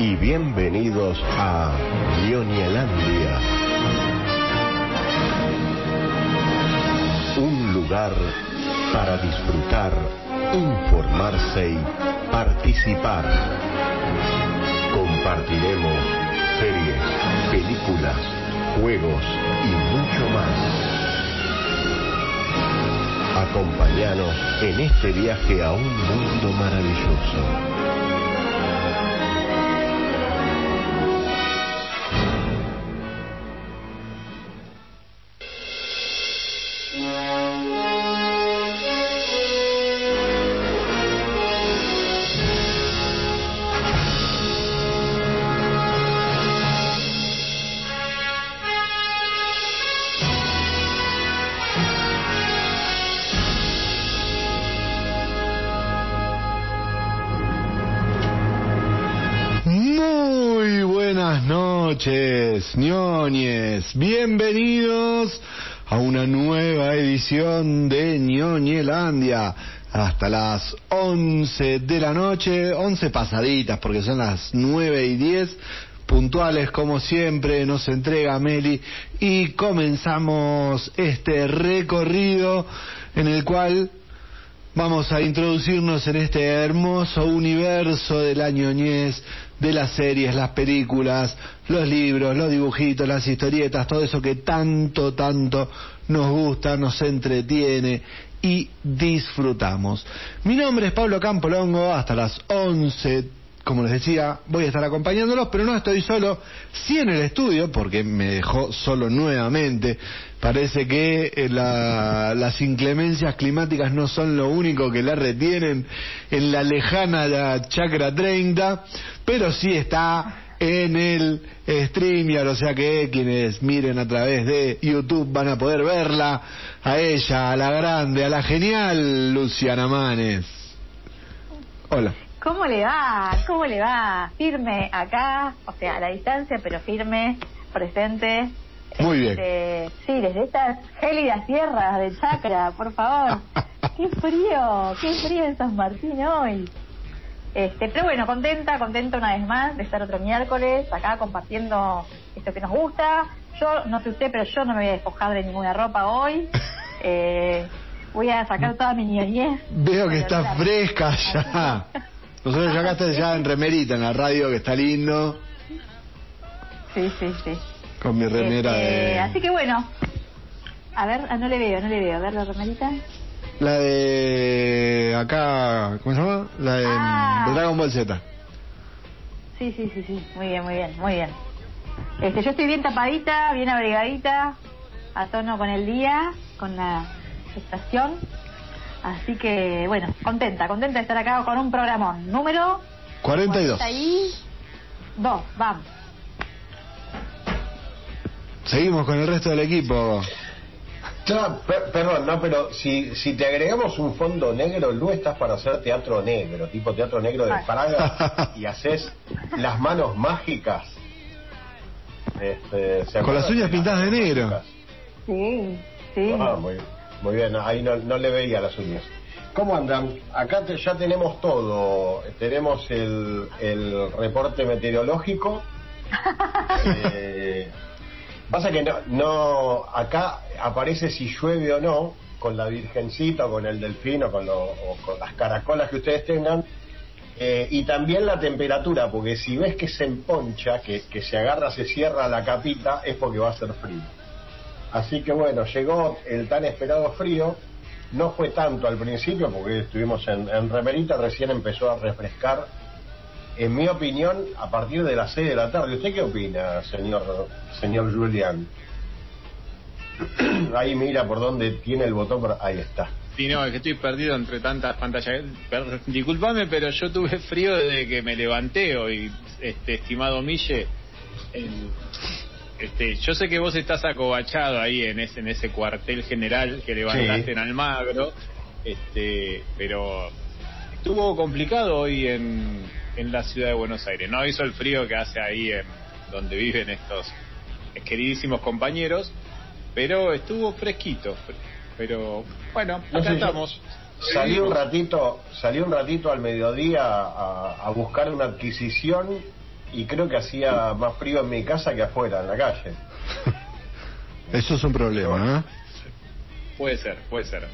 y bienvenidos a Ñoñelandia. Un lugar para disfrutar, informarse y participar. Compartiremos series, películas, juegos y mucho más. Acompáñanos en este viaje a un mundo maravilloso. Ñoñes. Bienvenidos a una nueva edición de ñoñelandia. Hasta las 11 de la noche, 11 pasaditas, porque son las 9 y 10 puntuales como siempre nos entrega Meli y comenzamos este recorrido en el cual Vamos a introducirnos en este hermoso universo de la ñoñez, de las series, las películas, los libros, los dibujitos, las historietas, todo eso que tanto, tanto nos gusta, nos entretiene y disfrutamos. Mi nombre es Pablo Campolongo, hasta las 11 como les decía, voy a estar acompañándolos, pero no estoy solo, sí en el estudio, porque me dejó solo nuevamente. Parece que eh, la- las inclemencias climáticas no son lo único que la retienen en la lejana la Chacra 30, pero sí está en el StreamYard, o sea que quienes miren a través de YouTube van a poder verla, a ella, a la grande, a la genial Luciana Manes. Hola. ¿Cómo le va? ¿Cómo le va? Firme acá, o sea, a la distancia, pero firme, presente. Muy bien. Este, sí, desde estas gélidas tierras de Chacra, por favor. qué frío, qué frío en San Martín hoy. Este, pero bueno, contenta, contenta una vez más de estar otro miércoles acá compartiendo esto que nos gusta. Yo, no sé usted, pero yo no me voy a despojar de ninguna ropa hoy. Eh, voy a sacar toda mi ñoñez. Veo que está fresca ya. Nosotros ya acá está ya en remerita en la radio, que está lindo, Sí, sí, sí. con mi remera Este, de... Así que bueno, a ver, ah, no le veo, no le veo. A ver la remerita. La de acá, ¿cómo se llama? La de, Ah. de Dragon Ball Z. Sí, sí, sí, sí. Muy bien, muy bien, muy bien. Este, yo estoy bien tapadita, bien abrigadita, a tono con el día, con la estación. Así que, bueno, contenta, contenta de estar acá con un programón. Número 42. 42. Vamos. Seguimos con el resto del equipo. Per- perdón, no, pero si, si te agregamos un fondo negro, Lu, estás para hacer teatro negro, tipo teatro negro de Ay. Praga, y haces las manos mágicas. Este, ¿se Con las uñas de pintadas de negro. mágicas? Sí, sí. Ah, muy, muy bien, ahí no, no le veía las uñas. ¿Cómo andan? Acá te- ya tenemos todo. Tenemos el, el reporte meteorológico. Eh, pasa que no, no, acá aparece si llueve o no, con la virgencita, o con el delfín, o con, lo- o con las caracolas que ustedes tengan. Eh, y también la temperatura, porque si ves que se emponcha, que, que se agarra, se cierra la capita, es porque va a ser frío. Así que bueno, llegó el tan esperado frío. No fue tanto al principio porque estuvimos en, remerita, recién empezó a refrescar. En mi opinión, a partir de las 6 de la tarde. ¿Usted qué opina, señor, señor Julián? Ahí mira por dónde tiene el botón. por- Ahí está. Sí, no, es que estoy perdido entre tantas pantallas. Disculpame, pero yo tuve frío desde que me levanté hoy, este, estimado Mille. El- este, yo sé que vos estás acobachado ahí en ese, en ese cuartel general que levantaste Sí. en Almagro, este, pero estuvo complicado hoy en, en la ciudad de Buenos Aires. No hizo el frío que hace ahí en donde viven estos queridísimos compañeros, pero estuvo fresquito. Pero bueno, No acá sé, estamos. Salí un ratito, salí un ratito al mediodía a, a buscar una adquisición y creo que hacía más frío en mi casa que afuera, en la calle. Eso es un problema, ¿eh? Puede ser, puede ser.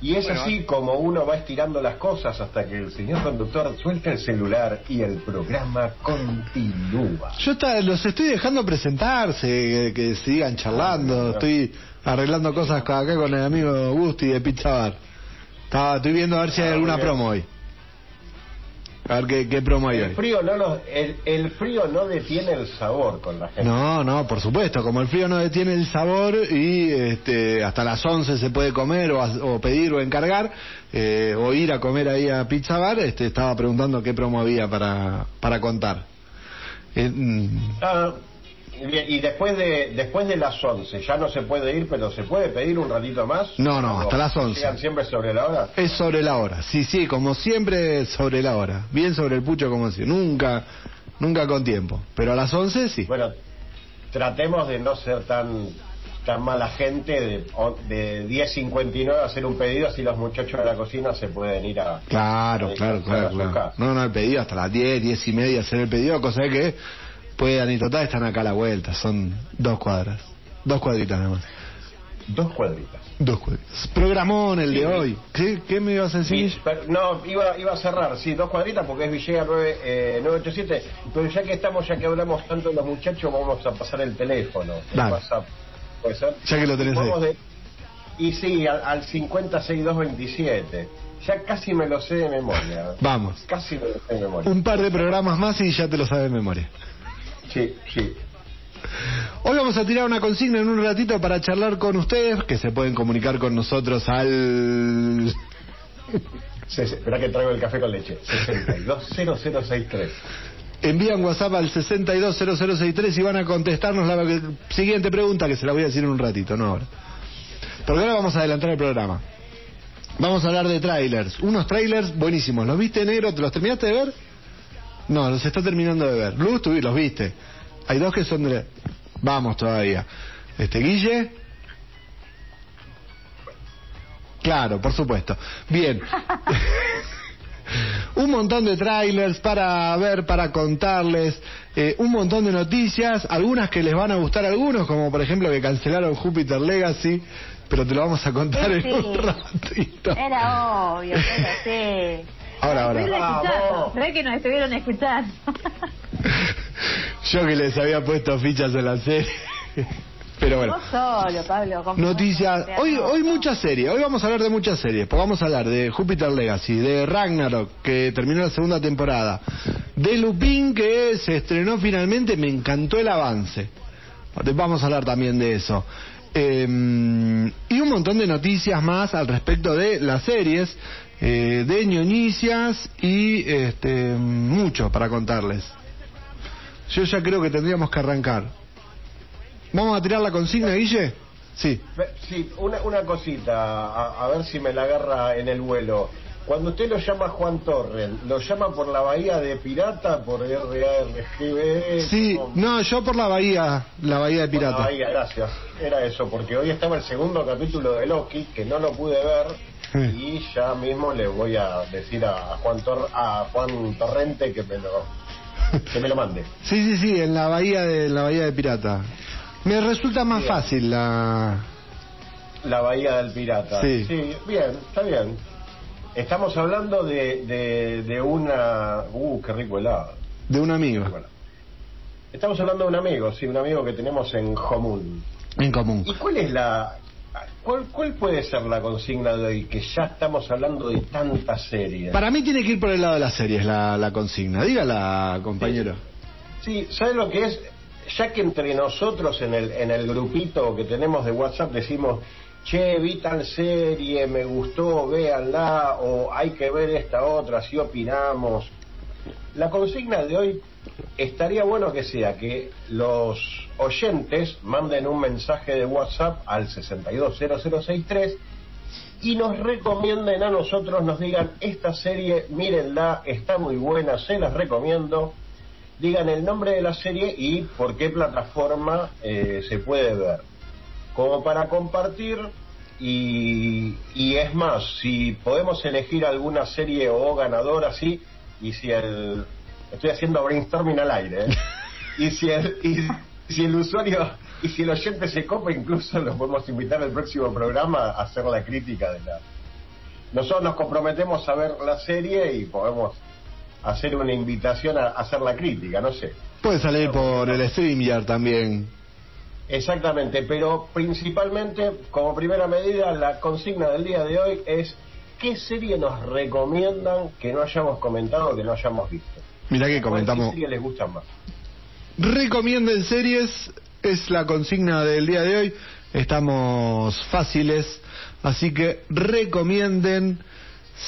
Y es Bueno, así como uno va estirando las cosas hasta que el señor conductor suelta el celular y el programa continúa. Yo está- los estoy dejando presentarse, que, que sigan charlando. Estoy arreglando cosas acá con el amigo Gusti de Pizza Bar. Estaba- estoy viendo a ver si hay Ah, alguna promo hoy. A ver qué, qué promo hay El hoy. frío no el, el frío no detiene el sabor con la gente. No, no, por supuesto. Como el frío no detiene el sabor y este, hasta las 11 se puede comer o, pedir o encargar eh, o ir a comer ahí a Pizza Bar, este, estaba preguntando qué promo había para, para contar. Eh, mm, Ah, y después de después de las 11 ya no se puede ir, pero se puede pedir un ratito más. No, no, ¿O hasta las 11. ¿Llegan siempre sobre la hora? Es sobre la hora, sí, sí, como siempre sobre la hora. Bien sobre el pucho como si, nunca, nunca con tiempo. Pero a las 11 sí. Bueno, tratemos de no ser tan tan mala gente de, de 10.59 hacer un pedido así los muchachos de la cocina se pueden ir a Claro, a claro, a claro. No, no, el pedido hasta las 10, 10 y media hacer el pedido, cosa de que puedan ir total, están acá a la vuelta, son dos cuadras. Dos cuadritas nada más. Dos cuadritas. Dos cuadritas. Programón el de hoy. ¿Qué, qué me ibas a decir? No, iba, iba a cerrar, sí, dos cuadritas porque es Villegas 9, eh, 987, pero ya que estamos, ya que hablamos tanto de los muchachos, vamos a pasar el teléfono, el. WhatsApp, ¿puede ser? Ya que lo tenés ahí. de- y sí, al, al 506227, ya casi me lo sé de memoria, Vamos. casi me lo sé de memoria. Un par de programas más y ya te lo sabes de memoria. Sí, sí. Hoy vamos a tirar una consigna en un ratito para charlar con ustedes, que se pueden comunicar con nosotros al... Espera que traigo el café con leche, 620063. Envían WhatsApp al 620063 y van a contestarnos la siguiente pregunta que se la voy a decir en un ratito, no ahora. Porque ahora vamos a adelantar el programa. Vamos a hablar de trailers. Unos trailers buenísimos. ¿Los viste, negro? ¿Te los terminaste de ver? No, los está terminando de ver. Luz, tú los viste. Hay dos que son de... Vamos todavía. Este, Guille. Claro, por supuesto. Bien. un montón de trailers para ver, para contarles, eh, un montón de noticias, algunas que les van a gustar a algunos, como por ejemplo que cancelaron Jupiter Legacy, pero te lo vamos a contar en Sí. un ratito. Era obvio, pero sí. Ahora, ahora. Vamos. que nos estuvieron escuchando. Yo que les había puesto fichas en la serie. Pero bueno. Vos solo, Pablo. Noticias. Hoy, hoy muchas series. Hoy vamos a hablar de muchas series. Porque vamos a hablar de Jupiter Legacy, de Ragnarok, que terminó la segunda temporada, de Lupin, que se estrenó finalmente. Me encantó el avance. Vamos a hablar también de eso. Eh, y un montón de noticias más al respecto de las series, eh, de ñoñicias y este, mucho para contarles. Yo ya creo que tendríamos que arrancar. ¿Vamos a tirar la consigna, Guille? Sí. Sí, una, una cosita, a, a ver si me la agarra en el vuelo. Cuando usted lo llama Juan Torren, ¿lo llama por la bahía de Pirata, por RARGB? Sí, ¿Cómo? no, yo por la bahía, la bahía de Por la pirata. bahía, gracias. Era eso, porque hoy estaba el segundo capítulo de Loki, que no lo pude ver, y ya mismo le voy a decir a Juan, Tor- a Juan Torrente que me lo, que me lo mande. Sí, sí, sí, en la bahía de la bahía de pirata. Me resulta más Bien. fácil la La bahía del pirata. Sí. bien, está bien. Estamos hablando de, de, de una... Uh, qué rico helado. de un amigo Bueno. Estamos hablando de un amigo, sí, un amigo que tenemos en común. en común. ¿Y cuál es la... ¿Cuál, ¿Cuál puede ser la consigna de hoy? Que ya estamos hablando de tantas series. Para mí tiene que ir por el lado de las series la, la consigna. Dígala, compañero. Sí, ¿sabes lo que es? Ya que entre nosotros en el, en el grupito que tenemos de WhatsApp decimos, che, vi tal serie, me gustó, véanla, o hay que ver esta otra, si opinamos. La consigna de hoy estaría bueno que sea que los oyentes manden un mensaje de WhatsApp al 620063 y nos recomienden a nosotros, nos digan, esta serie, mírenla, está muy buena, se las recomiendo digan el nombre de la serie y por qué plataforma eh, se puede ver. Como para compartir y, y es más, si podemos elegir alguna serie o ganadora, sí, y si el, estoy haciendo brainstorming al aire. ¿eh? Y si el, y si el usuario y si el oyente se copa, incluso lo podemos invitar al próximo programa a hacer la crítica de la. Nosotros nos comprometemos a ver la serie y podemos hacer una invitación a hacer la crítica, no sé. Puede salir por el StreamYard también. Exactamente, pero principalmente, como primera medida, la consigna del día de hoy es ¿qué serie nos recomiendan que no hayamos comentado, que no hayamos visto? Mirá que comentamos. ¿Qué serie les gusta más? Recomienden series, es la consigna del día de hoy. Estamos fáciles, así que recomienden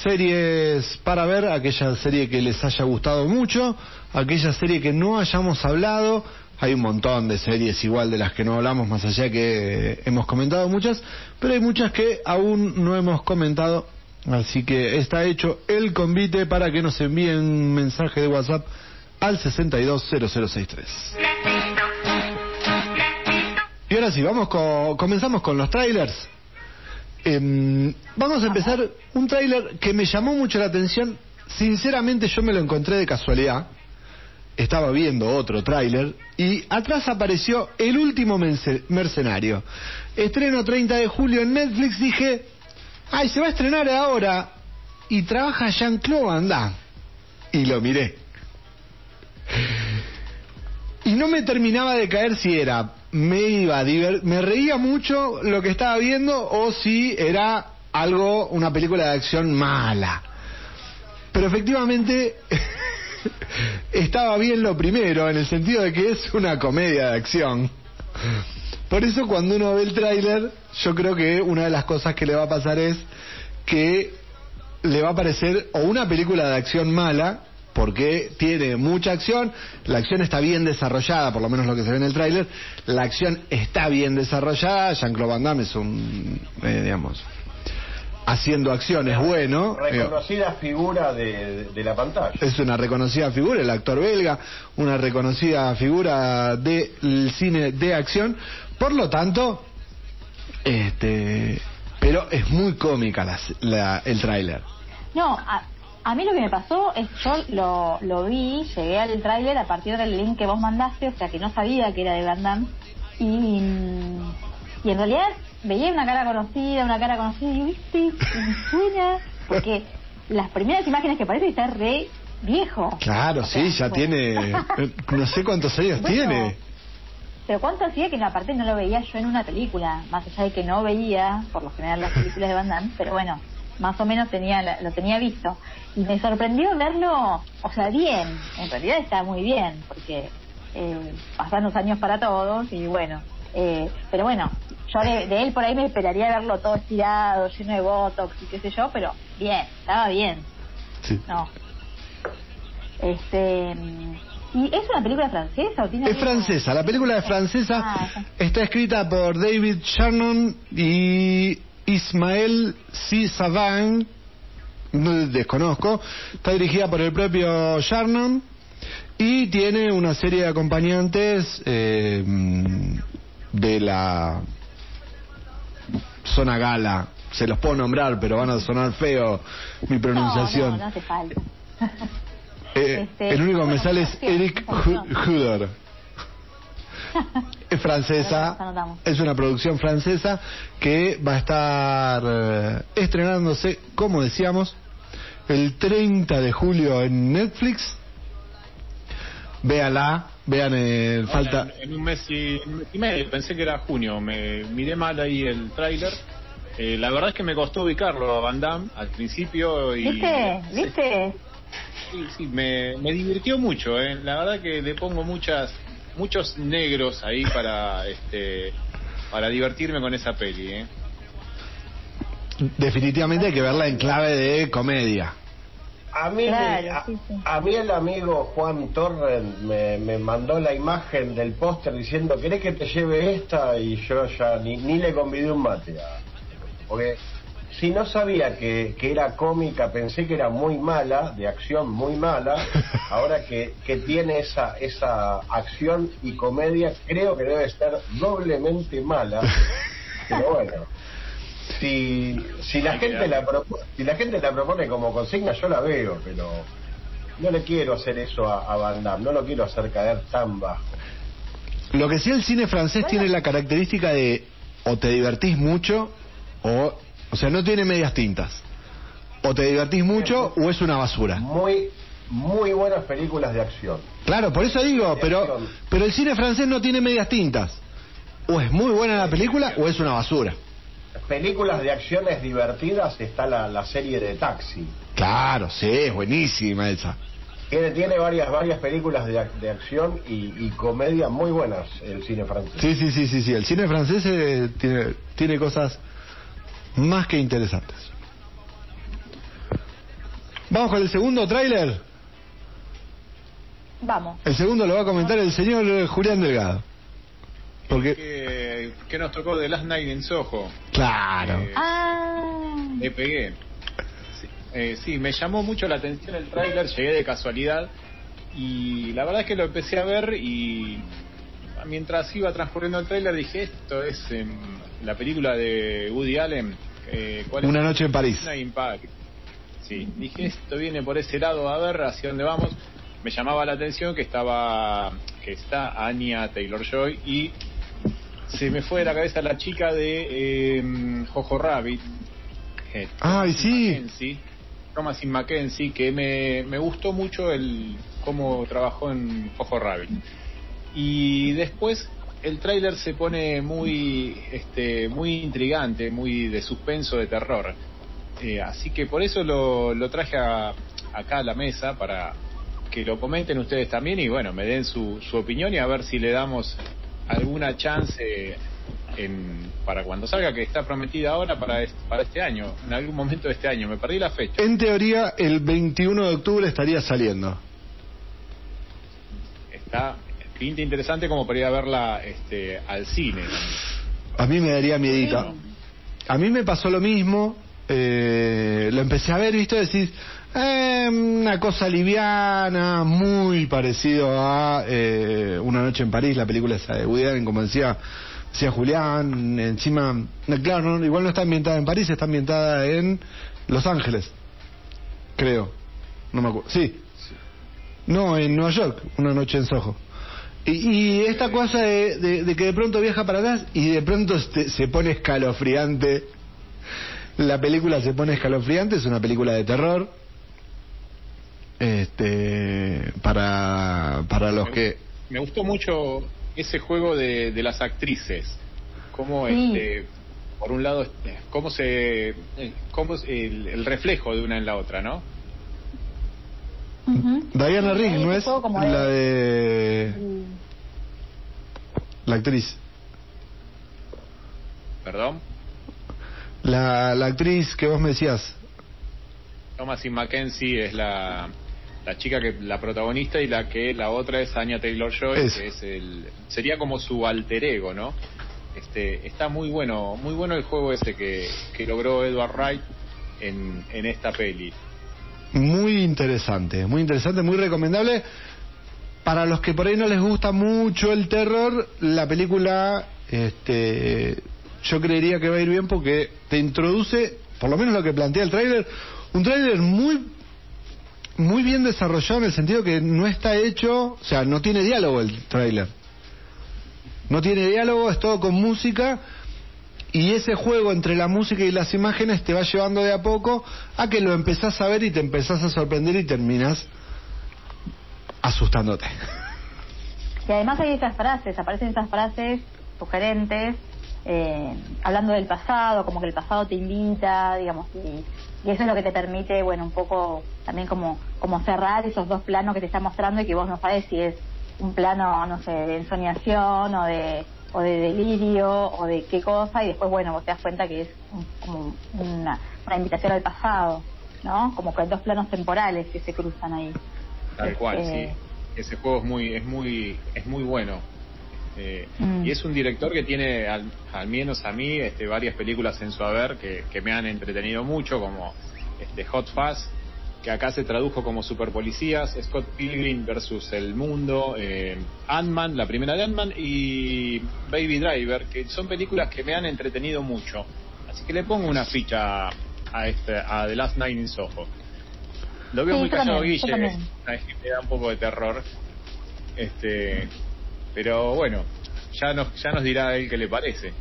series para ver, aquella serie que les haya gustado mucho, aquella serie que no hayamos hablado. Hay un montón de series igual de las que no hablamos, más allá que hemos comentado muchas, pero hay muchas que aún no hemos comentado. Así que está hecho el convite para que nos envíen un mensaje de WhatsApp al 620063. Y ahora sí, vamos con, comenzamos con los trailers. Em, vamos a empezar un tráiler que me llamó mucho la atención. Sinceramente yo me lo encontré de casualidad. Estaba viendo otro tráiler y atrás apareció El último mercenario. Estreno 30 de julio en Netflix. Dije, ay, se va a estrenar ahora. Y trabaja Jean-Claude Van Damme. Y lo miré. Y no me terminaba de caer si era, me iba me reía mucho lo que estaba viendo o si era algo, una película de acción mala. Pero efectivamente estaba bien lo primero, en el sentido de que es una comedia de acción. Por eso cuando uno ve el tráiler, yo creo que una de las cosas que le va a pasar es que le va a parecer o una película de acción mala, porque tiene mucha acción, la acción está bien desarrollada, por lo menos lo que se ve en el tráiler, la acción está bien desarrollada, Jean-Claude Van Damme es un, eh, digamos, haciendo acción es bueno, eh, Reconocida figura de, de la pantalla. es una reconocida figura, el actor belga, una reconocida figura del cine de acción, por lo tanto, este, pero es muy cómica la- la- el tráiler. No, a, a mí lo que me pasó es yo lo, lo vi, llegué al tráiler a partir del link que vos mandaste, o sea que no sabía que era de Van Damme. Y, y en realidad veía una cara conocida, una cara conocida, y ¿viste? Y me suena, porque las primeras imágenes que aparece está re viejo. Claro, O sea, sí, ya bueno. tiene, eh, no sé cuántos años Bueno, tiene. Pero cuánto hacía que aparte no lo veía yo en una película, más allá de que no veía por lo general las películas de Van Damme, pero bueno, más o menos tenía lo tenía visto. Y me sorprendió verlo, o sea, bien, en realidad está muy bien, porque eh, pasan los años para todos y bueno, eh, pero bueno, yo de, de él por ahí me esperaría verlo todo estirado, lleno de botox y qué sé yo, pero bien, estaba bien. Sí. No. Este. ¿Y es una película francesa o tiene Es francesa, la película es francesa, Ah, está escrita por David Shannon y Ismael C. Savan, no desconozco, está dirigida por el propio Shannon y tiene una serie de acompañantes eh, de la zona gala. Se los puedo nombrar, pero van a sonar feo mi pronunciación. No, no, no hace falta. Eh, Este, el único que me sale es Eric opción. Hu- Hudor. Es francesa, es una producción francesa que va a estar eh, estrenándose, como decíamos, el 30 de julio en Netflix. Véala, vean el falta. En, en un mes y, en un mes y medio, pensé que era junio, me miré mal ahí el tráiler. Eh, la verdad es que me costó ubicarlo a Van Damme al principio y... ¿Viste? ¿Viste? Sí, sí, me, me divirtió mucho, ¿eh? La verdad que le pongo muchas muchos negros ahí para este para divertirme con esa peli, ¿eh? Definitivamente hay que verla en clave de comedia. A mí, Claro, a, sí, sí. a mí el amigo Juan Torren me, me mandó la imagen del póster diciendo, ¿querés que te lleve esta? Y yo ya ni, ni le convidé un mate. a- porque si no sabía que, que era cómica, pensé que era muy mala, de acción muy mala. Ahora que, que tiene esa, esa acción y comedia, creo que debe ser doblemente mala. Pero bueno. Si, si la gente la propo- si la gente la propone como consigna yo la veo pero no le quiero hacer eso a, a Van Damme, no lo quiero hacer caer tan bajo. Lo que sí el cine francés tiene la característica de o te divertís mucho o o sea, no tiene medias tintas. O te divertís mucho o es una basura. Muy, muy buenas películas de acción. Claro, por eso digo, pero pero el cine francés no tiene medias tintas. O es muy buena la película o es una basura. Películas de acciones divertidas está la, la serie de Taxi. Claro, sí, es buenísima esa. Tiene, tiene varias, varias películas de, de acción y, y comedia muy buenas el cine francés. Sí, sí, sí, sí, sí. El cine francés eh, tiene, tiene cosas más que interesantes. Vamos con el segundo tráiler. Vamos. El segundo lo va a comentar el señor eh, Julián Delgado. Porque, que, que nos tocó de Last Night en Soho. claro. Eh, Ah, Le pegué. Sí, eh, sí, me llamó mucho la atención el tráiler, llegué de casualidad y la verdad es que lo empecé a ver y mientras iba transcurriendo el tráiler dije esto es em, la película de Woody Allen. eh, ¿cuál es? Una noche en París. Una Impact. Sí, dije esto viene por ese lado a ver hacia dónde vamos. Me llamaba la atención que estaba que está Anya Taylor Joy y se me fue de la cabeza la chica de eh, Jojo Rabbit. eh, Ay, Thomasin sí. Mackenzie, Thomasin Mackenzie, que me, me gustó mucho el cómo trabajó en Jojo Rabbit. Y después el tráiler se pone muy este muy intrigante, muy de suspenso, de terror. Eh, así que por eso lo, lo traje a- acá a la mesa para que lo comenten ustedes también y bueno, me den su, su opinión y a ver si le damos alguna chance en, para cuando salga, que está prometida ahora para este, para este año, en algún momento de este año. Me perdí la fecha. En teoría, el 21 de octubre estaría saliendo. Está pinta interesante como para ir a verla este, al cine. A mí me daría miedito. A mí me pasó lo mismo. eh, lo empecé a ver, ¿viste? Decís, eh, una cosa liviana, muy parecido a eh, Una noche en París, la película esa de Woody Allen, como decía, decía Julián. Encima, no, claro, no, igual no está ambientada en París, está ambientada en Los Ángeles. Creo. No me acuerdo. Sí. No, en Nueva York, Una noche en Soho. Y, y esta cosa de, de- de que de pronto viaja para atrás y de pronto se, se pone escalofriante. La película se pone escalofriante, es una película de terror. Este, para, para los que... Me gustó mucho ese juego de, de las actrices. Cómo, Sí. este, por un lado, este, cómo se. eh, Cómo es el, el reflejo de una en la otra, ¿no? Diana Rigg, ¿no es? La de... Mm, La actriz. Perdón. La, la actriz que vos me decías. Thomasin Mackenzie es la, la chica que la protagonista y la que la otra es Anya Taylor Joy, Eso. que es el sería como su alter ego, ¿no? Este está muy bueno, muy bueno el juego ese que, que logró Edward Wright en, en esta peli. Muy interesante, muy interesante, muy recomendable. Para los que por ahí no les gusta mucho el terror, la película, este, yo creería que va a ir bien porque te introduce, por lo menos lo que plantea el tráiler, un tráiler muy, muy bien desarrollado en el sentido que no está hecho, o sea, no tiene diálogo el tráiler. No tiene diálogo, es todo con música y ese juego entre la música y las imágenes te va llevando de a poco a que lo empezás a ver y te empezás a sorprender y terminas asustándote. Y además hay esas frases, aparecen esas frases sugerentes, eh, hablando del pasado, como que el pasado te invita, digamos, y, eso es lo que te permite, bueno, un poco también como, como cerrar esos dos planos que te está mostrando y que vos no sabes si es un plano, no sé, de ensoñación o de, o de delirio o de qué cosa, y después, bueno, vos te das cuenta que es un- como una, una invitación al pasado, ¿no? Como que hay dos planos temporales que se cruzan ahí. Tal cual, Eh, sí. Ese juego es muy, es muy, es muy bueno. Eh, Mm. Y es un director que tiene, al, al menos a mí, este, varias películas en su haber que, que me han entretenido mucho, como este, Hot Fuzz, que acá se tradujo como Super Policías, Scott Pilgrim versus El Mundo, eh, Ant-Man, la primera de Ant-Man, y Baby Driver, que son películas que me han entretenido mucho. Así que le pongo una ficha a, este, a The Last Night in Soho. Lo veo Sí, muy callado Guille, me da un poco de terror. Este, pero bueno, ya nos ya nos dirá él qué le parece.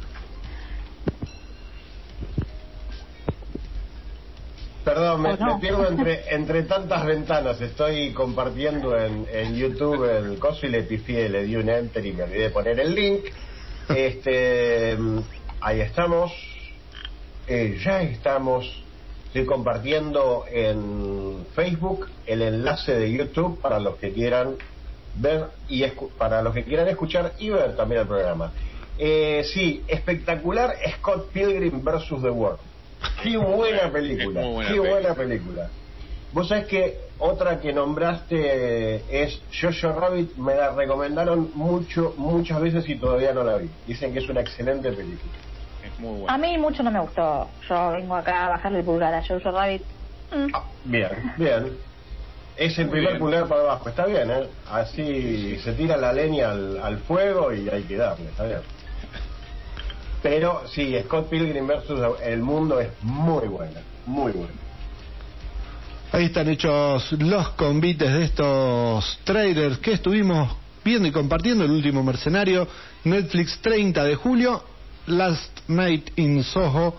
Perdón, me, ¿O no? me pierdo entre, entre tantas ventanas. Estoy compartiendo en, en YouTube el coso y le pifié, le di un enter y me olvidé de poner el link. Este, mm, ahí estamos. Eh, ya estamos. Estoy compartiendo en Facebook el enlace de YouTube para los que quieran ver y escu- para los que quieran escuchar y ver también el programa. Eh, sí, espectacular Scott Pilgrim versus The World. Qué buena película, buena qué buena película. Vos sabés que otra que nombraste es Jojo Rabbit, me la recomendaron mucho, muchas veces y todavía no la vi. Dicen que es una excelente película. Es muy A bueno. mí mucho no me gustó. Yo vengo acá a bajarle el pulgar a Jojo Rabbit. Mm. Ah, bien, bien. Es el Muy primer bien. pulgar para abajo, está bien, ¿eh? Así se tira la leña al, al fuego y hay que darle, está bien. Pero sí, Scott Pilgrim versus el mundo es muy buena, muy buena. Ahí están hechos los convites de estos trailers que estuvimos viendo y compartiendo. El último mercenario, Netflix 30 de julio, Last Night in Soho,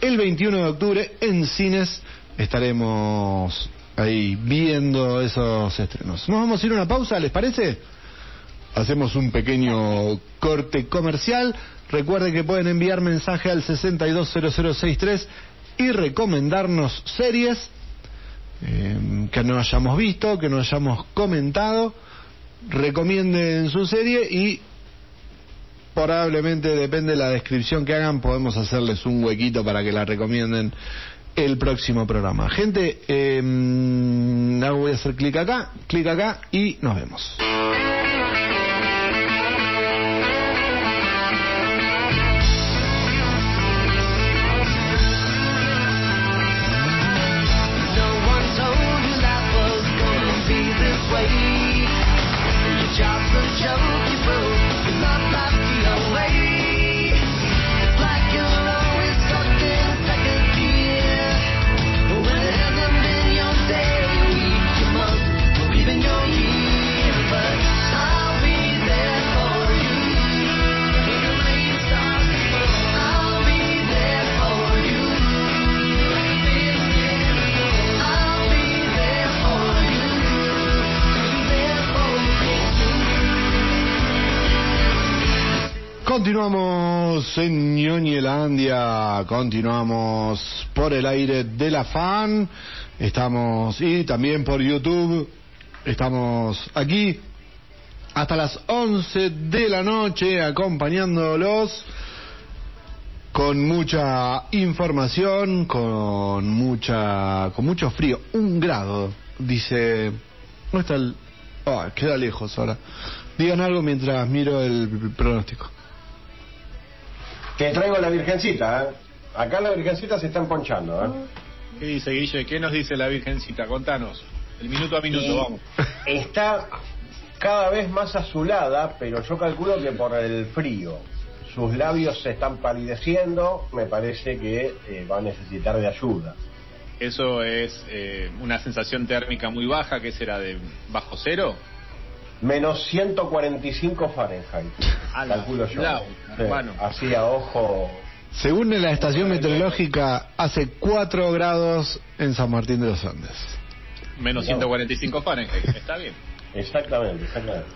el 21 de octubre en cines. Estaremos ahí viendo esos estrenos. Nos vamos a ir a una pausa, ¿les parece? Hacemos un pequeño corte comercial. Recuerden que pueden enviar mensaje al 620063 y recomendarnos series eh, que no hayamos visto, que no hayamos comentado. Recomienden su serie y probablemente depende de la descripción que hagan, podemos hacerles un huequito para que la recomienden el próximo programa. Gente, eh, ahora voy a hacer clic acá, clic acá y nos vemos. Continuamos en Ñoñelandia, continuamos por el aire de la fan, estamos y también por YouTube, estamos aquí hasta las 11 de la noche acompañándolos con mucha información, con mucha con mucho frío, un grado, dice, ¿dónde está el? Ah, queda lejos ahora. Digan algo mientras miro el pronóstico. Te traigo la virgencita, ¿eh? Acá la virgencita se están ponchando, ¿eh? ¿Qué dice Guille? ¿Qué nos dice la Virgencita? Contanos. El minuto a minuto, Y vamos. Está cada vez más azulada, pero yo calculo que por el frío. Sus labios se están palideciendo, me parece que eh, va a necesitar de ayuda. Eso es eh, una sensación térmica muy baja, que será de bajo cero. Menos 145 Fahrenheit, calculo yo. blau, Sí, hermano. así a ojo. Según la estación meteorológica, hace 4 grados en San Martín de los Andes. Menos 145 Fahrenheit. Está bien. Exactamente, exactamente.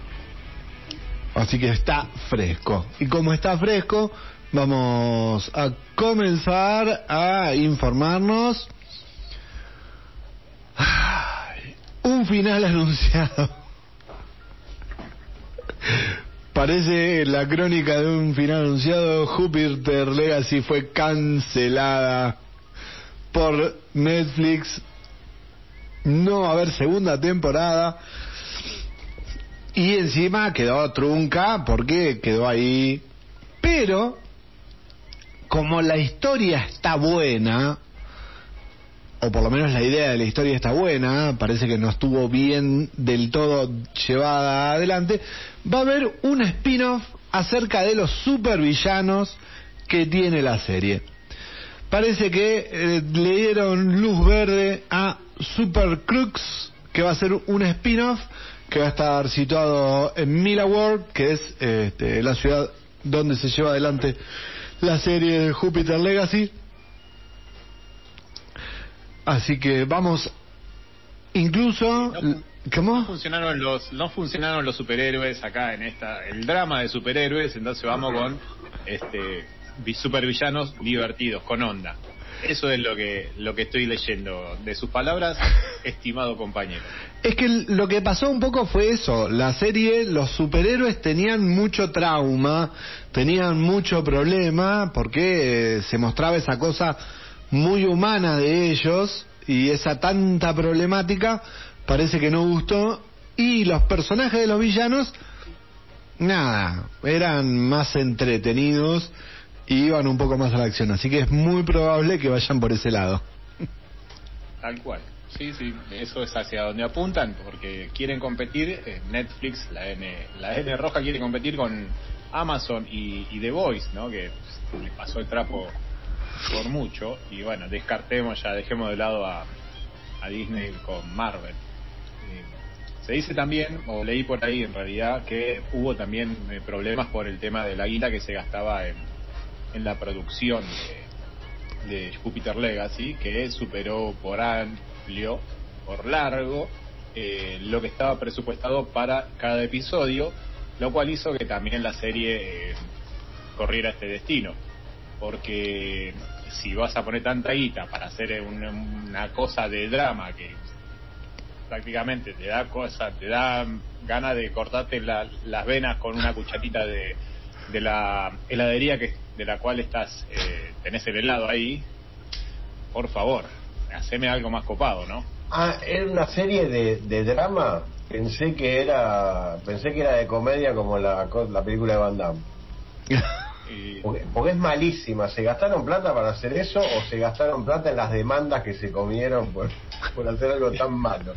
Así que está fresco. Y como está fresco, vamos a comenzar a informarnos. Ay, un final anunciado. Parece la crónica de un final anunciado. Jupiter Legacy fue cancelada por Netflix. No a haber segunda temporada. Y encima quedó trunca porque quedó ahí. Pero, como la historia está buena, o por lo menos la idea de la historia está buena, parece que no estuvo bien del todo llevada adelante, va a haber un spin-off acerca de los supervillanos que tiene la serie. Parece que eh, le dieron luz verde a Super Crooks, que va a ser un spin-off que va a estar situado en Mila World, que es este, la ciudad donde se lleva adelante la serie de Jupiter Legacy. Así que vamos, incluso, No, No ¿cómo? funcionaron los, no funcionaron los superhéroes acá en esta, el drama de superhéroes, entonces vamos con este vi- supervillanos divertidos, con onda. Eso es lo que, lo que estoy leyendo de sus palabras, estimado compañero. Es que lo que pasó un poco fue eso. La serie, los superhéroes tenían mucho trauma, tenían mucho problema, porque eh, se mostraba esa cosa muy humana de ellos y esa tanta problemática parece que no gustó. Y los personajes de los villanos, nada, eran más entretenidos y iban un poco más a la acción. Así que es muy probable que vayan por ese lado. Tal cual. Sí, sí, eso es hacia donde apuntan, porque quieren competir, eh, Netflix, la N, la N roja quiere competir con Amazon y, y The Voice, ¿no? Que pues, le pasó el trapo por mucho, y bueno, descartemos ya, dejemos de lado a, a Disney con Marvel. Eh, se dice también, o leí por ahí en realidad, que hubo también eh, problemas por el tema de la guita que se gastaba en, en la producción de, de Jupiter Legacy, que superó por amplio, por largo, eh, lo que estaba presupuestado para cada episodio, lo cual hizo que también la serie eh, corriera este destino. Porque si vas a poner tanta guita para hacer una, una cosa de drama que prácticamente te da cosa, te da ganas de cortarte la- las venas con una cucharita de, de la heladería que de la cual estás eh, tenés el helado ahí por favor haceme algo más copado no Ah, era una serie de, de drama. Pensé que era pensé que era de comedia como la, co- la película de Van Damme. Y- Porque, porque es malísima. ¿Se gastaron plata para hacer eso o se gastaron plata en las demandas que se comieron por, por hacer algo tan malo?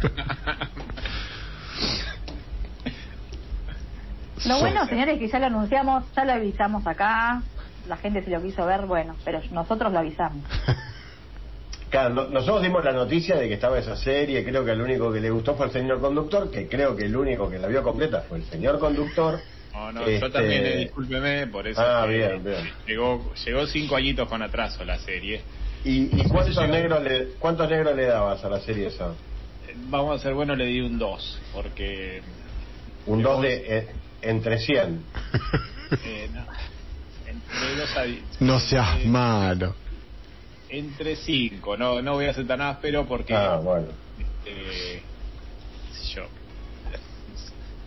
Lo bueno, señores, es que ya lo anunciamos, ya lo avisamos acá. La gente si lo quiso ver, bueno, pero nosotros lo avisamos. Claro, no- nosotros dimos la noticia de que estaba esa serie, creo que el único que le gustó fue el señor conductor, que creo que el único que la vio completa fue el señor conductor. No, no, Este- yo también eh, discúlpeme por eso Ah, que bien, bien. llegó llegó cinco añitos con atraso la serie ¿Y, y cuántos, negros le, cuántos negros le dabas a la serie esa? Eh, vamos a ser bueno le di un 2 porque Un 2 de eh, entre 100. eh, no, entre dos a di- No seas eh, malo. entre 5 no no voy a ser tan áspero porque Ah, bueno. eh, sé yo.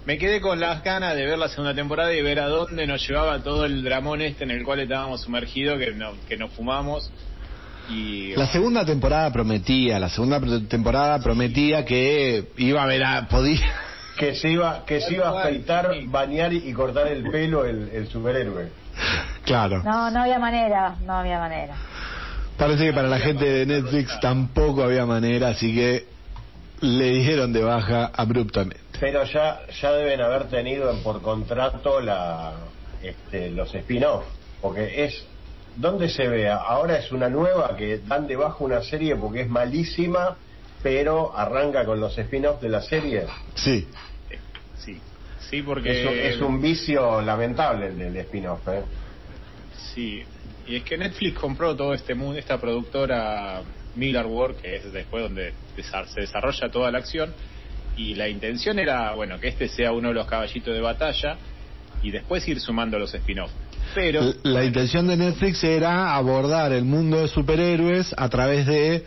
Me quedé con las ganas de ver la segunda temporada y ver a dónde nos llevaba todo el dramón este en el cual estábamos sumergidos, que, no, que nos fumamos. Y La segunda temporada prometía, la segunda temporada prometía que iba a haber, a- podía, Que se iba, que se iba a afeitar, bañar y cortar el pelo el, el superhéroe. claro. No, no había manera, no había manera. Parece que para la gente de Netflix tampoco había manera, así que le dijeron de baja abruptamente. Pero ya, ya deben haber tenido en- por contrato la, este, los spin-off. Porque es. ¿Dónde se ve? Ahora es una nueva que dan de baja una serie porque es malísima, pero arranca con los spin-off de la serie. Sí. sí, sí, porque Es, un- es un vicio lamentable el del spin-off. ¿eh? sí, y es que Netflix compró todo este mundo, esta productora Miller World, que es después donde se desarrolla toda la acción, y la intención era, bueno, que este sea uno de los caballitos de batalla y después ir sumando los spin-offs. Pero L- La intención de Netflix era abordar el mundo de superhéroes a través de,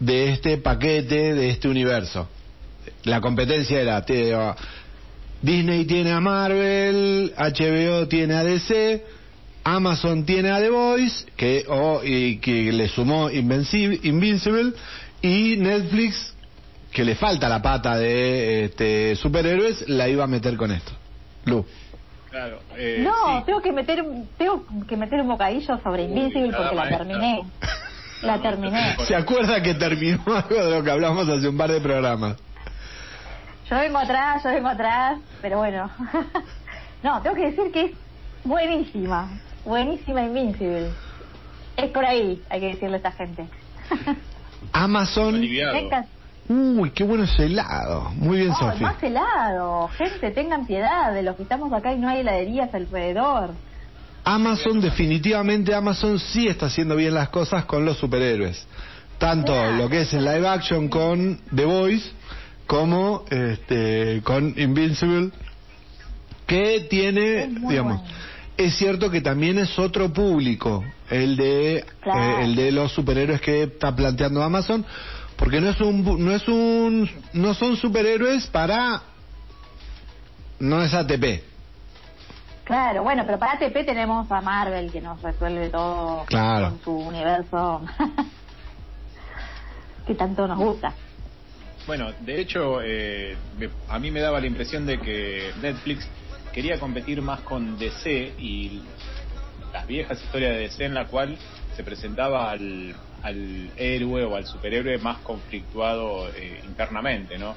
de este paquete, de este universo. La competencia era, Disney tiene a Marvel, HBO tiene a DC, Amazon tiene a The Voice, que, o- y que le sumó Invencible, Invincible, y Netflix, que le falta la pata de este, superhéroes, la iba a meter con esto. Lu. Claro. eh, no, sí. tengo que meter un- tengo que meter un bocadillo sobre Uy, Invincible porque la terminé. La terminé. ¿Se acuerda que terminó algo de lo que hablamos hace un par de programas? Yo vengo atrás, yo vengo atrás, pero bueno. no, tengo que decir que es buenísima, buenísima Invincible. Es por ahí, hay que decirle a esta gente. Amazon, Aliviado. Uy, qué bueno ese helado. Muy bien, Ay, Sofía. más helado. Gente, tengan piedad de los que estamos acá y no hay heladerías alrededor. Amazon, definitivamente Amazon sí está haciendo bien las cosas con los superhéroes. Tanto Claro. lo que es el live action con The Voice como este con Invincible que tiene, Es digamos, bueno. Es cierto que también es otro público el de Claro. eh, el de los superhéroes que está planteando Amazon, porque no es un bu- no es un no son superhéroes para no es ATP. Claro, bueno, pero para ATP tenemos a Marvel que nos resuelve todo Claro. con su universo que tanto nos gusta. Bueno, de hecho, eh, me- a mí me daba la impresión de que Netflix quería competir más con DC y las viejas historias de DC en la cual se presentaba al, héroe o al superhéroe más conflictuado eh, internamente, ¿no?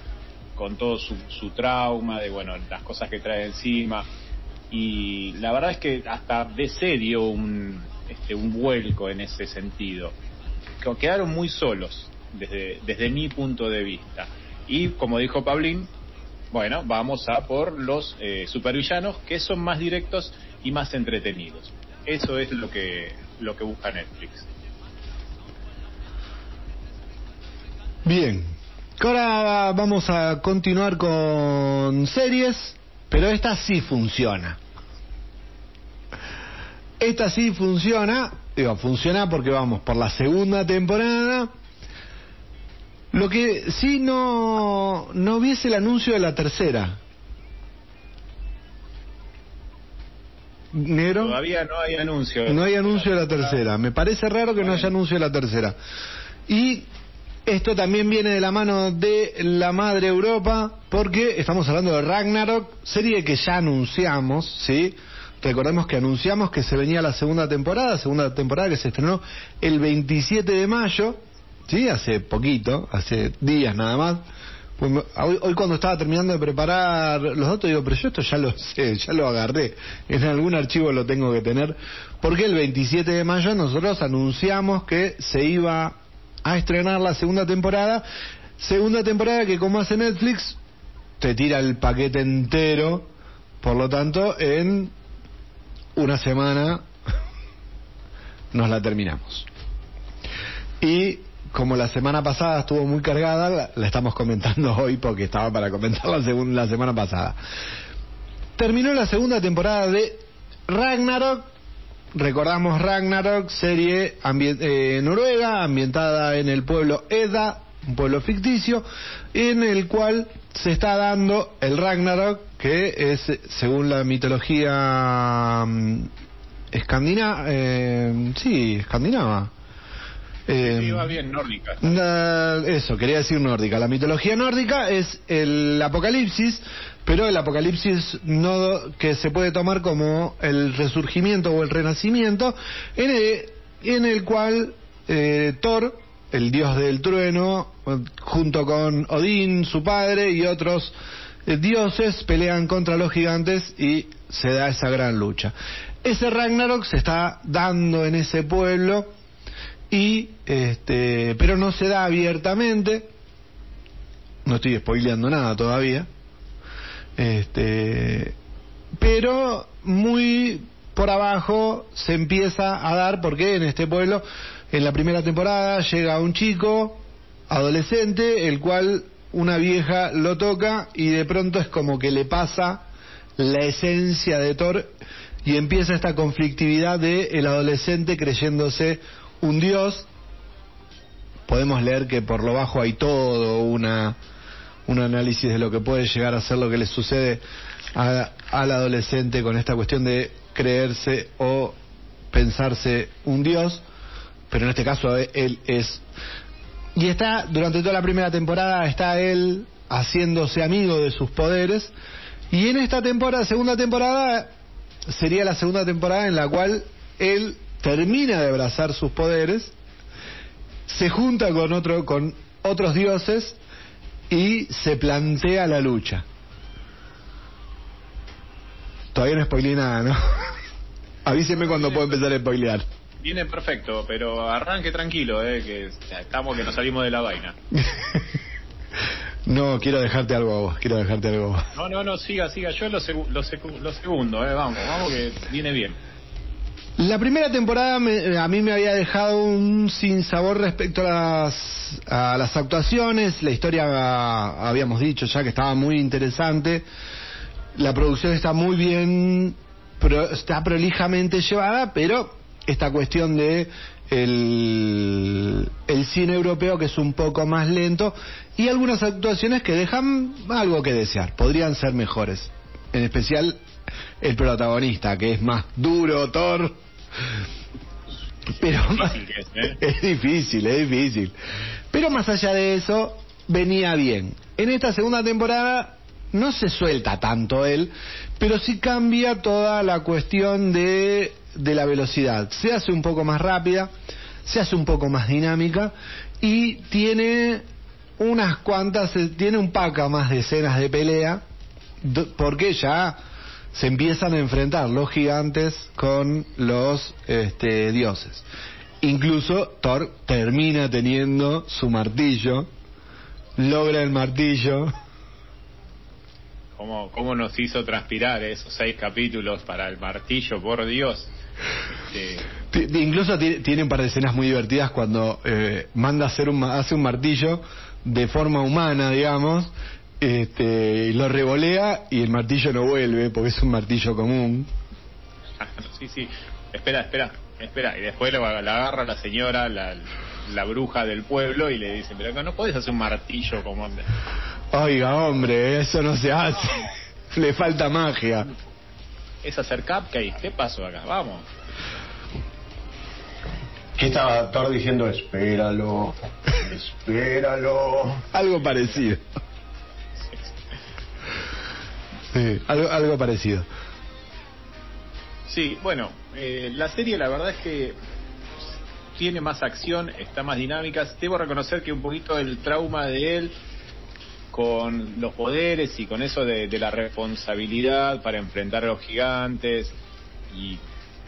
Con todo su, su trauma, de bueno, las cosas que trae encima. Y la verdad es que hasta DC dio un, este, un vuelco en ese sentido que quedaron muy solos desde, desde mi punto de vista. Y como dijo Pablín, bueno, vamos a por los eh, supervillanos que son más directos y más entretenidos. Eso es lo que, lo que busca Netflix. Bien. Ahora vamos a continuar con series, pero esta sí funciona. Esta sí funciona, digo, funciona porque vamos por la segunda temporada. Lo que sí no, no viese el anuncio de la tercera. Negro. Todavía no hay anuncio. No hay anuncio de la tercera. Me parece raro que no haya anuncio de la tercera. Y esto también viene de la mano de la Madre Europa, porque estamos hablando de Ragnarok, serie que ya anunciamos, ¿sí? Recordemos que anunciamos que se venía la segunda temporada, segunda temporada que se estrenó el 27 de mayo, ¿sí? Hace poquito, hace días nada más. Pues hoy, hoy cuando estaba terminando de preparar los datos digo, pero yo esto ya lo sé, ya lo agarré, en algún archivo lo tengo que tener, porque el 27 de mayo nosotros anunciamos que se iba a estrenar la segunda temporada, segunda temporada que como hace Netflix, te tira el paquete entero, por lo tanto, en una semana nos la terminamos. Y como la semana pasada estuvo muy cargada, la, estamos comentando hoy porque estaba para comentar la, semana pasada. Terminó la segunda temporada de Ragnarok. Recordamos Ragnarok, serie eh, noruega, ambientada en el pueblo Edda, un pueblo ficticio, en el cual se está dando el Ragnarok, que es, según la mitología mm, escandinava, eh, sí, escandinava. Eh, bien, nórdica. Na- eso, quería decir nórdica. La mitología nórdica es el apocalipsis, pero el apocalipsis no que se puede tomar como el resurgimiento o el renacimiento, en el, en el cual eh, Thor, el dios del trueno, junto con Odín, su padre, y otros eh, dioses pelean contra los gigantes y se da esa gran lucha. Ese Ragnarok se está dando en ese pueblo y este pero no se da abiertamente. No estoy spoileando nada todavía. Este pero muy por abajo se empieza a dar porque en este pueblo en la primera temporada llega un chico adolescente el cual una vieja lo toca y de pronto es como que le pasa la esencia de Thor y empieza esta conflictividad de el adolescente creyéndose un dios podemos leer que por lo bajo hay todo una un análisis de lo que puede llegar a ser lo que le sucede a- al adolescente con esta cuestión de creerse o pensarse un dios pero en este caso él es. Y está durante toda la primera temporada está él haciéndose amigo de sus poderes y en esta temporada segunda temporada sería la segunda temporada en la cual él termina de abrazar sus poderes se junta con otro con otros dioses y se plantea la lucha todavía no spoileé nada ¿no? avíseme cuando puedo empezar a spoilear Viene perfecto, pero arranque tranquilo, eh, que ya estamos que nos salimos de la vaina. No, quiero dejarte algo a vos, quiero dejarte algo a vos. No, no, no, siga, siga. Yo lo, segu- lo segundo, eh, vamos, vamos que viene bien. La primera temporada me- a mí me había dejado un sinsabor respecto a las, a las actuaciones. La historia, ah, habíamos dicho ya que estaba muy interesante. La producción está muy bien, pro- está prolijamente llevada, pero esta cuestión de el cine europeo que es un poco más lento y algunas actuaciones que dejan algo que desear, podrían ser mejores. En especial el protagonista, que es más duro, Thor. Pero Difícil ¿eh? es difícil, es difícil. Pero más allá de eso, venía bien. En esta segunda temporada no se suelta tanto él, pero sí cambia toda la cuestión de, de la velocidad. Se hace un poco más rápida, se hace un poco más dinámica y tiene unas cuantas, eh, tiene un paca más de escenas de pelea, porque ya se empiezan a enfrentar los gigantes con los este, dioses. Incluso Thor termina teniendo su martillo, logra el martillo. ¿Cómo, ¿Cómo nos hizo transpirar esos seis capítulos para el martillo, por Dios? Este, Incluso ti- tiene un par de escenas muy divertidas cuando eh, manda hacer un, hace un martillo de forma humana, digamos, este, y lo revolea y el martillo no vuelve porque es un martillo común. sí, sí. Espera, espera, espera. Y después lo, la agarra la señora, la, la bruja del pueblo, y le dice, pero acá no puedes hacer un martillo como... Oiga, hombre, eso no se hace. Le falta magia. Es hacer cupcakes. ¿Qué pasó acá? Vamos. ¿Qué estaba Thor diciendo? Espéralo, espéralo. Algo parecido. Sí, algo, algo parecido. Sí, bueno, eh, la serie la verdad es que tiene más acción, está más dinámica. Debo reconocer que un poquito el trauma de él con los poderes y con eso de, de la responsabilidad para enfrentar a los gigantes y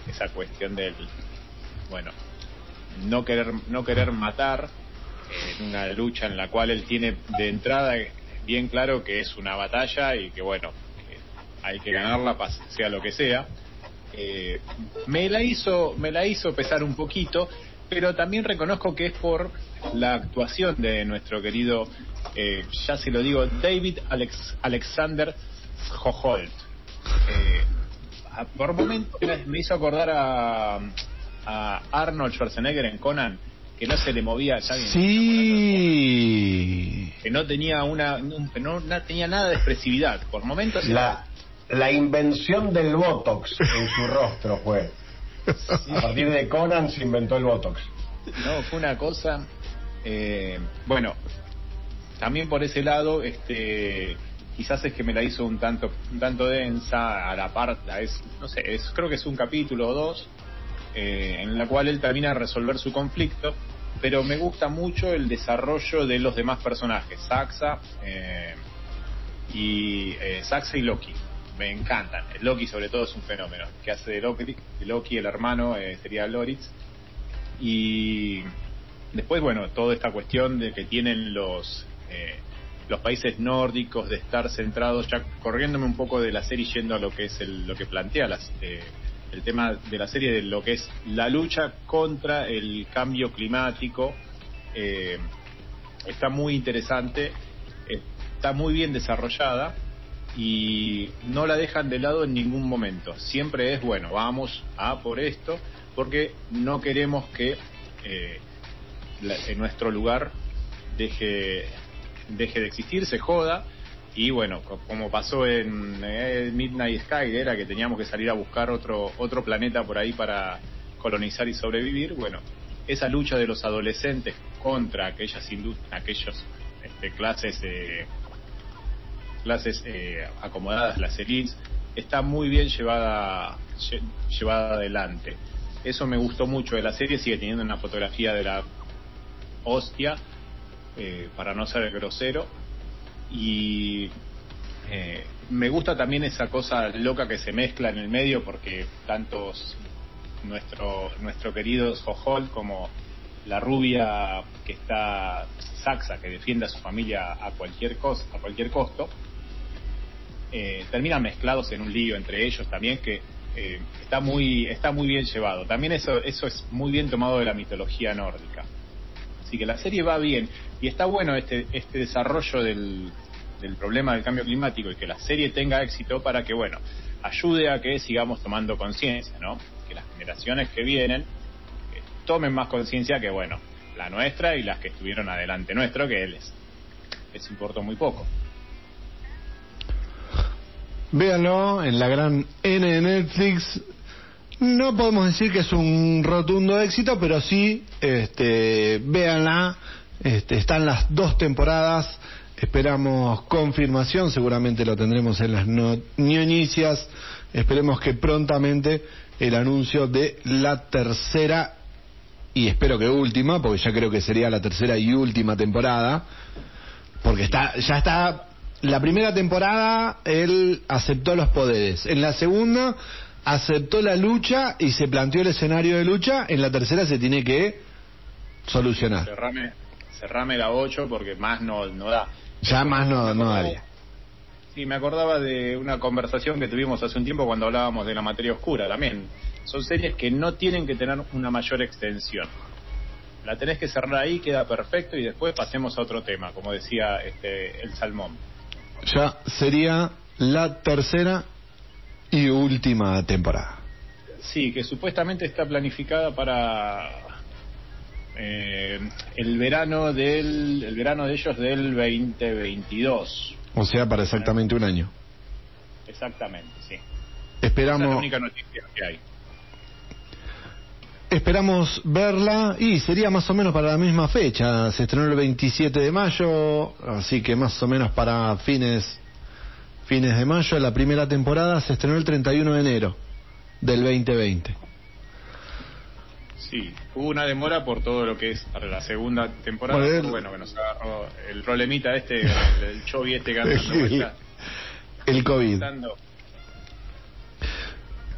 esa cuestión del, bueno, no querer, no querer matar eh, en una lucha en la cual él tiene de entrada bien claro que es una batalla y que bueno, hay que ganarla sea lo que sea. Eh, me la hizo me la hizo pesar un poquito pero también reconozco que es por la actuación de nuestro querido eh, ya se lo digo David Alex, Alexander Joholt Eh, por momentos me- hizo acordar a, a Arnold Schwarzenegger en Conan que no se le movía ya Sí. que no tenía una no, no tenía nada de expresividad por momentos La, la invención del Botox en su rostro fue. A partir de Conan se inventó el Botox. No, fue una cosa. eh, bueno, también por ese lado, este, quizás es que me la hizo un tanto, un tanto densa a la parte, es, no sé, es, creo que es un capítulo o dos eh, en la cual él termina de resolver su conflicto, pero me gusta mucho el desarrollo de los demás personajes, Saxa eh, y eh, Saxa y Loki. Me encantan. Loki sobre todo es un fenómeno. Que hace de Loki, Loki el hermano eh, sería Loritz y después bueno toda esta cuestión de que tienen los eh, los países nórdicos de estar centrados ya corriéndome un poco de la serie yendo a lo que es el, lo que plantea las, eh, el tema de la serie de lo que es la lucha contra el cambio climático eh, está muy interesante está muy bien desarrollada y no la dejan de lado en ningún momento. Siempre es, bueno, vamos a por esto, porque no queremos que eh, la- en nuestro lugar deje, deje de existir, se joda. Y bueno, co- como pasó en eh, Midnight Sky, era que teníamos que salir a buscar otro, otro planeta por ahí para colonizar y sobrevivir, bueno, esa lucha de los adolescentes contra aquellas aquellos este, clases eh, clases eh, acomodadas, las elites, está muy bien llevada, lle- llevada adelante. Eso me gustó mucho de la serie, sigue teniendo una fotografía de la hostia, eh, para no ser grosero, y eh, me gusta también esa cosa loca que se mezcla en el medio, porque tantos nuestro nuestro querido Sohol como la rubia que está saxa, que defiende a su familia a cualquier, cos, a cualquier costo, eh, terminan mezclados en un lío entre ellos también que eh, está muy está muy bien llevado. También eso eso es muy bien tomado de la mitología nórdica. Así que la serie va bien y está bueno este este desarrollo del, del problema del cambio climático y que la serie tenga éxito para que bueno ayude a que sigamos tomando conciencia, ¿no? Que las generaciones que vienen eh, tomen más conciencia que bueno la nuestra y las que estuvieron adelante nuestro que les les importó muy poco. Véanlo en la gran N de Netflix. No podemos decir que es un rotundo éxito, pero sí, este, véanla. Este, están las dos temporadas. Esperamos confirmación, seguramente lo tendremos en las no. Esperemos que prontamente el anuncio de la tercera y espero que última, porque ya creo que sería la tercera y última temporada, porque está ya está la primera temporada él aceptó los poderes. En la segunda aceptó la lucha y se planteó el escenario de lucha. En la tercera se tiene que solucionar. Cerrame, cerrame la 8 porque más no, no da. Ya más no, no daría. Sí, me acordaba de una conversación que tuvimos hace un tiempo cuando hablábamos de la materia oscura también. Son series que no tienen que tener una mayor extensión. La tenés que cerrar ahí, queda perfecto y después pasemos a otro tema, como decía este, el Salmón. Ya sería la tercera y última temporada. Sí, que supuestamente está planificada para eh, el verano del el verano de ellos del 2022. O sea, para exactamente un año. Exactamente, sí. Esa es Esperamos. la única noticia que hay. Esperamos verla y sería más o menos para la misma fecha. Se estrenó el 27 de mayo, así que más o menos para fines fines de mayo. La primera temporada se estrenó el 31 de enero del 2020. Sí, hubo una demora por todo lo que es para la segunda temporada. Bueno, bueno, que nos agarró el problemita este, el, el este que vueltas, El COVID.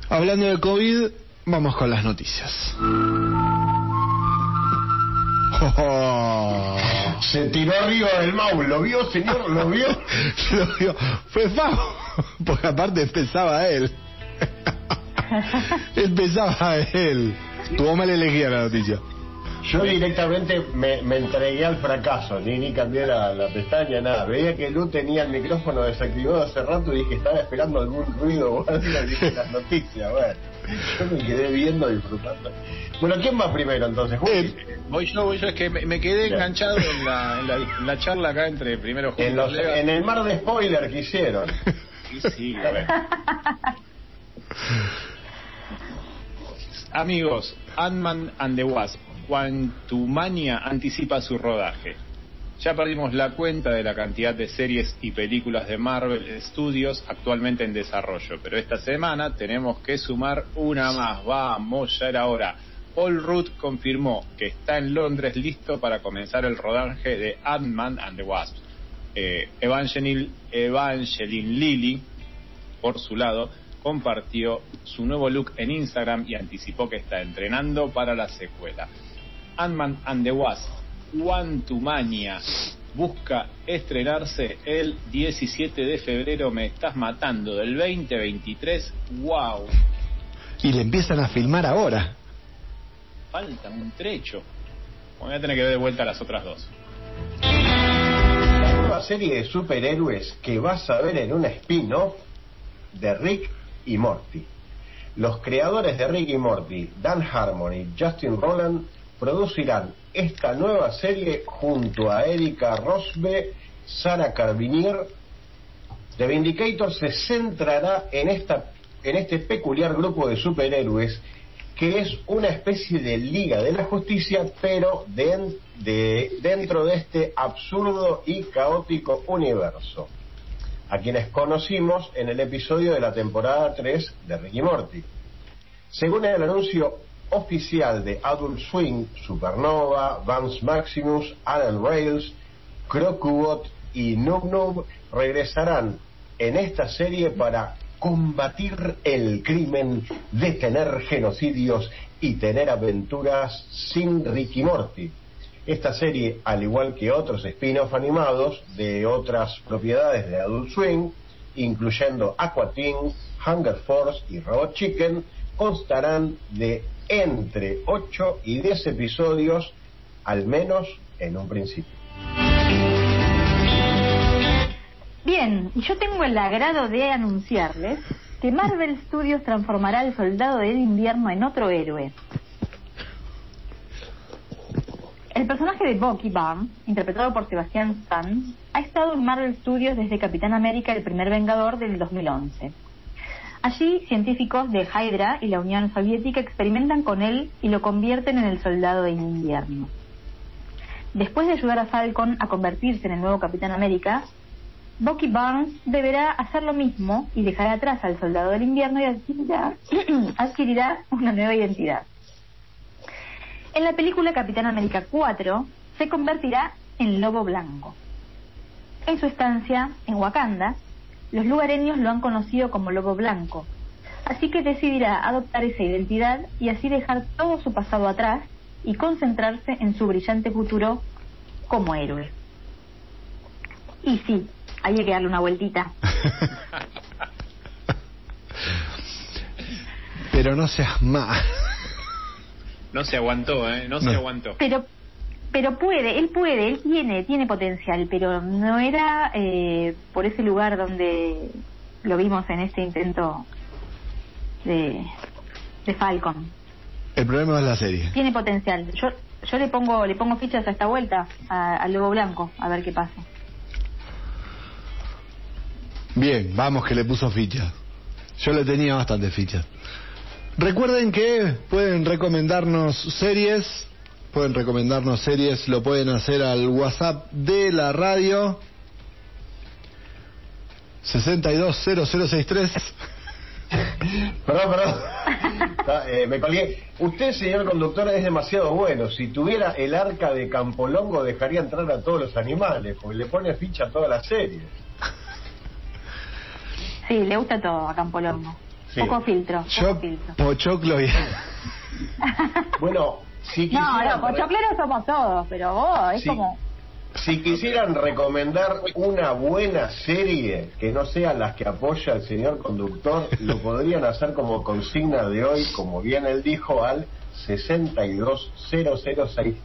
Hablando de COVID, vamos con las noticias. Oh. Se tiró arriba del Mau, ¿lo vio, señor? ¿Lo vio? Lo vio. Fue Fao, porque aparte empezaba él. empezaba él. Tuvo mal elegida la noticia. Yo directamente me, me entregué al fracaso, ni, ni cambié la, la pestaña, nada. Veía que Lu tenía el micrófono desactivado hace rato y dije, estaba esperando algún ruido o algo, y dije las noticias, bueno. Yo me quedé viendo, disfrutando. Bueno, ¿quién va primero entonces? Eh, Voy yo, voy yo, es que me, me quedé enganchado en la, en, la, en la charla acá entre primero en, los- en el mar de spoiler que hicieron. Sí, sí, a ver. Amigos, Ant-Man and the Wasp, Quantumania anticipa su rodaje. Ya perdimos la cuenta de la cantidad de series y películas de Marvel Studios actualmente en desarrollo, pero esta semana tenemos que sumar una más. Vamos, ya era hora. Paul Rudd confirmó que está en Londres listo para comenzar el rodaje de Ant-Man and the Wasp. Eh, Evangeline, Evangeline Lilly, por su lado, compartió su nuevo look en Instagram y anticipó que está entrenando para la secuela. Ant-Man and the Wasp, Quantumania, busca estrenarse el 17 de febrero, me estás matando, del 2023. ¡Wow! Y le empiezan a filmar ahora. Falta un trecho. Voy a tener que ver de vuelta las otras dos. La nueva serie de superhéroes que vas a ver en un spin-off de Rick y Morty. Los creadores de Rick y Morty, Dan Harmon y Justin Roland, producirán esta nueva serie junto a Erika Rosbe, Sara Carbinier. The Vindicator se centrará en, esta, en este peculiar grupo de superhéroes que es una especie de Liga de la Justicia, pero den- de- dentro de este absurdo y caótico universo, a quienes conocimos en el episodio de la temporada 3 de Ricky Morty. Según el anuncio oficial de Adult Swing, Supernova, Vance Maximus, Alan Rails, Crocubot y Noob Noob regresarán en esta serie para combatir el crimen, detener genocidios y tener aventuras sin Ricky Morty. Esta serie, al igual que otros spin-off animados de otras propiedades de Adult Swim, incluyendo Aqua Teen, Hunger Force y Robot Chicken, constarán de entre 8 y 10 episodios, al menos en un principio. Bien, yo tengo el agrado de anunciarles que Marvel Studios transformará al soldado del invierno en otro héroe. El personaje de Bucky Barnes, interpretado por Sebastián Stan, ha estado en Marvel Studios desde Capitán América el primer Vengador del 2011. Allí, científicos de Hydra y la Unión Soviética experimentan con él y lo convierten en el soldado del invierno. Después de ayudar a Falcon a convertirse en el nuevo Capitán América, Bucky Barnes deberá hacer lo mismo y dejará atrás al soldado del invierno y adquirirá, adquirirá una nueva identidad. En la película Capitán América 4 se convertirá en Lobo Blanco. En su estancia en Wakanda, los lugareños lo han conocido como Lobo Blanco, así que decidirá adoptar esa identidad y así dejar todo su pasado atrás y concentrarse en su brillante futuro como héroe. Y sí, hay que darle una vueltita. Pero no seas más. No se aguantó, ¿eh? No, se No. aguantó. Pero pero puede, él puede, él tiene, tiene potencial, pero no era eh, por ese lugar donde lo vimos en este intento de, de Falcon. El problema es la serie. Tiene potencial. Yo yo le pongo le pongo fichas a esta vuelta al Lobo Blanco, a ver qué pasa. Bien, vamos que le puso fichas. Yo le tenía bastantes fichas. Recuerden que pueden recomendarnos series, pueden recomendarnos series, lo pueden hacer al WhatsApp de la radio 620063. Perdón, perdón. Ah, eh, me colgué. Usted, señor conductor, es demasiado bueno. Si tuviera el arca de Campolongo, dejaría entrar a todos los animales, porque le pone ficha a toda la serie. Sí, le gusta todo a Campolongo. Sí. Poco filtro, poco Yo, filtro. Pochoclo y... Bueno, si No, quisieran, no, pochocleros somos todos, pero vos es Sí. como si quisieran recomendar una buena serie que no sean las que apoya el señor conductor, lo podrían hacer como consigna de hoy, como bien él dijo, al 620063.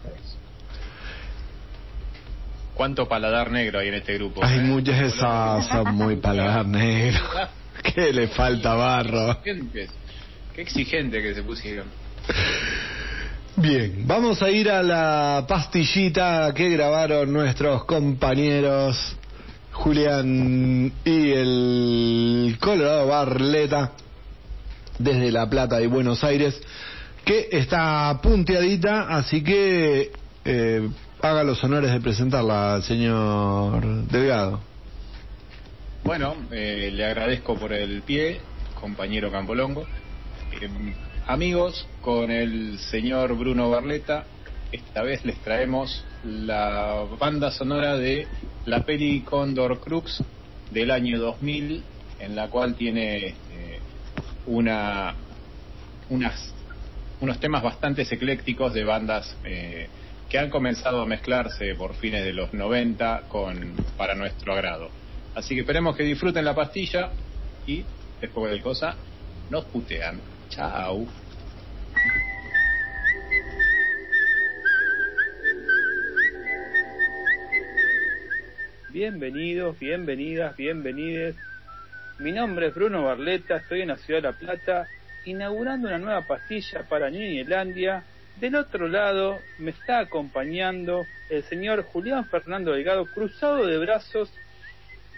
¿Cuánto paladar negro hay en este grupo? Hay eh? muchas esas, son muy paladar negro. Que le falta barro. Qué exigente que se pusieron. Bien, vamos a ir a la pastillita que grabaron nuestros compañeros Julián y el Colorado Barleta desde La Plata y Buenos Aires, que está punteadita, así que eh, haga los honores de presentarla, señor Delgado. Bueno, eh, le agradezco por el pie, compañero Campolongo. Eh, amigos, con el señor Bruno Barleta, esta vez les traemos la banda sonora de la peli Condor Crux del año 2000, en la cual tiene eh, una, unas, unos temas bastante eclécticos de bandas eh, que han comenzado a mezclarse por fines de los 90 con, para nuestro agrado. Así que esperemos que disfruten la pastilla y después de cosa nos putean. Chao. Bienvenidos, bienvenidas, bienvenides. Mi nombre es Bruno Barleta, estoy en la ciudad de La Plata, inaugurando una nueva pastilla para Niñelandia. Del otro lado me está acompañando el señor Julián Fernando Delgado, cruzado de brazos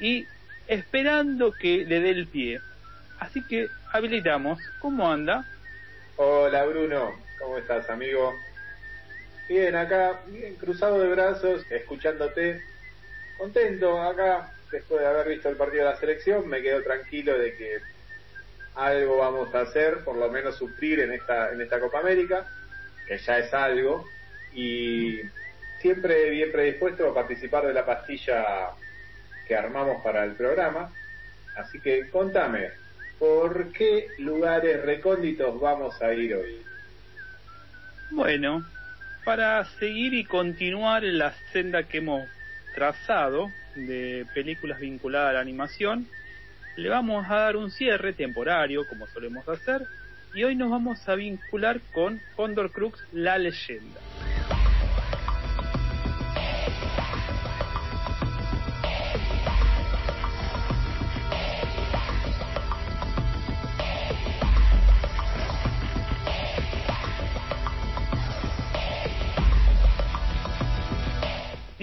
y esperando que le dé el pie. Así que habilitamos. ¿Cómo anda? Hola Bruno, ¿cómo estás amigo? Bien, acá, bien cruzado de brazos, escuchándote, contento acá, después de haber visto el partido de la selección, me quedo tranquilo de que algo vamos a hacer, por lo menos sufrir en esta, en esta Copa América, que ya es algo, y siempre bien predispuesto a participar de la pastilla que armamos para el programa, así que contame, ¿por qué lugares recónditos vamos a ir hoy? Bueno, para seguir y continuar la senda que hemos trazado de películas vinculadas a la animación, le vamos a dar un cierre temporario, como solemos hacer, y hoy nos vamos a vincular con Condor Crux, la leyenda.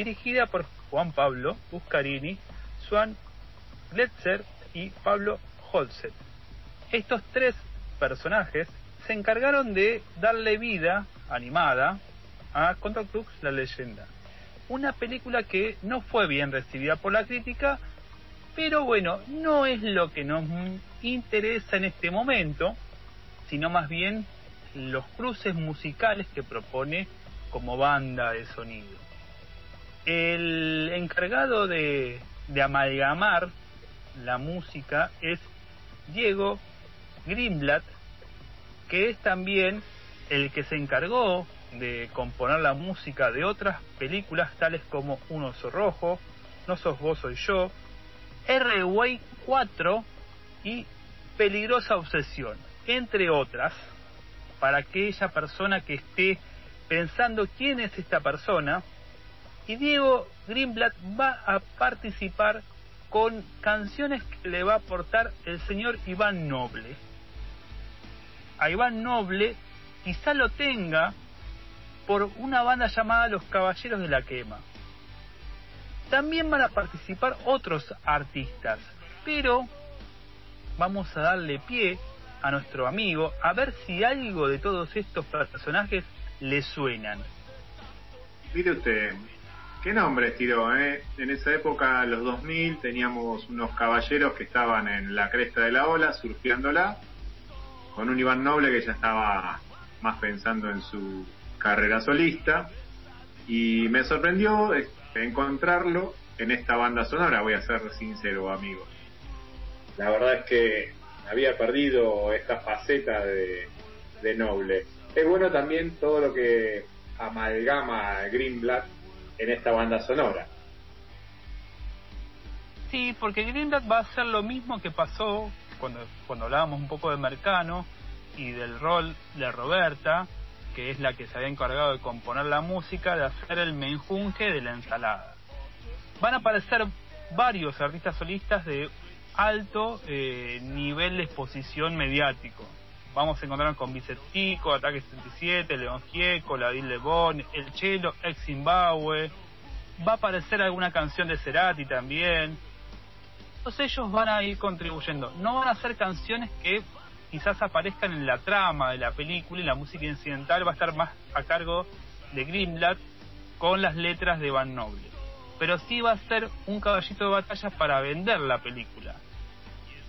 Dirigida por Juan Pablo Buscarini, Swan Gletzer y Pablo Holset. Estos tres personajes se encargaron de darle vida animada a Contra Crux la leyenda. Una película que no fue bien recibida por la crítica, pero bueno, no es lo que nos interesa en este momento, sino más bien los cruces musicales que propone como banda de sonido. El encargado de, amalgamar la música es Diego Greenblatt, que es también el que se encargó de componer la música de otras películas tales como Un oso rojo, No sos vos soy yo, R-Way 4 y Peligrosa obsesión, entre otras, para aquella persona que esté pensando quién es esta persona, y Diego Greenblatt va a participar con canciones que le va a aportar el señor Iván Noble. A Iván Noble quizá lo tenga por una banda llamada Los Caballeros de la Quema. También van a participar otros artistas, pero vamos a darle pie a nuestro amigo a ver si algo de todos estos personajes le suenan. Mire usted, ¿qué nombres tiró? Eh? En esa época, los 2000, teníamos unos caballeros que estaban en la cresta de la ola, surfeándola, con un Iván Noble que ya estaba más pensando en su carrera solista, y me sorprendió este, encontrarlo en esta banda sonora, voy a ser sincero, amigo. La verdad es que había perdido esta faceta de, de Noble. Es bueno también todo lo que amalgama Greenblatt en esta banda sonora. Sí, porque Greenblatt va a hacer lo mismo que pasó cuando, cuando hablábamos un poco de Mercano y del rol de Roberta, que es la que se había encargado de componer la música, de hacer el menjunje de la ensalada. Van a aparecer varios artistas solistas de alto eh, nivel de exposición mediático. Vamos a encontrar con Vicentico, Ataque 77, León Gieco, Ladil Lebón, El Chelo, Ex Zimbabue. Va a aparecer alguna canción de Cerati también. Todos ellos van a ir contribuyendo. No van a ser canciones que quizás aparezcan en la trama de la película y la música incidental va a estar más a cargo de Greenblatt con las letras de Van Noble. Pero sí va a ser un caballito de batalla para vender la película.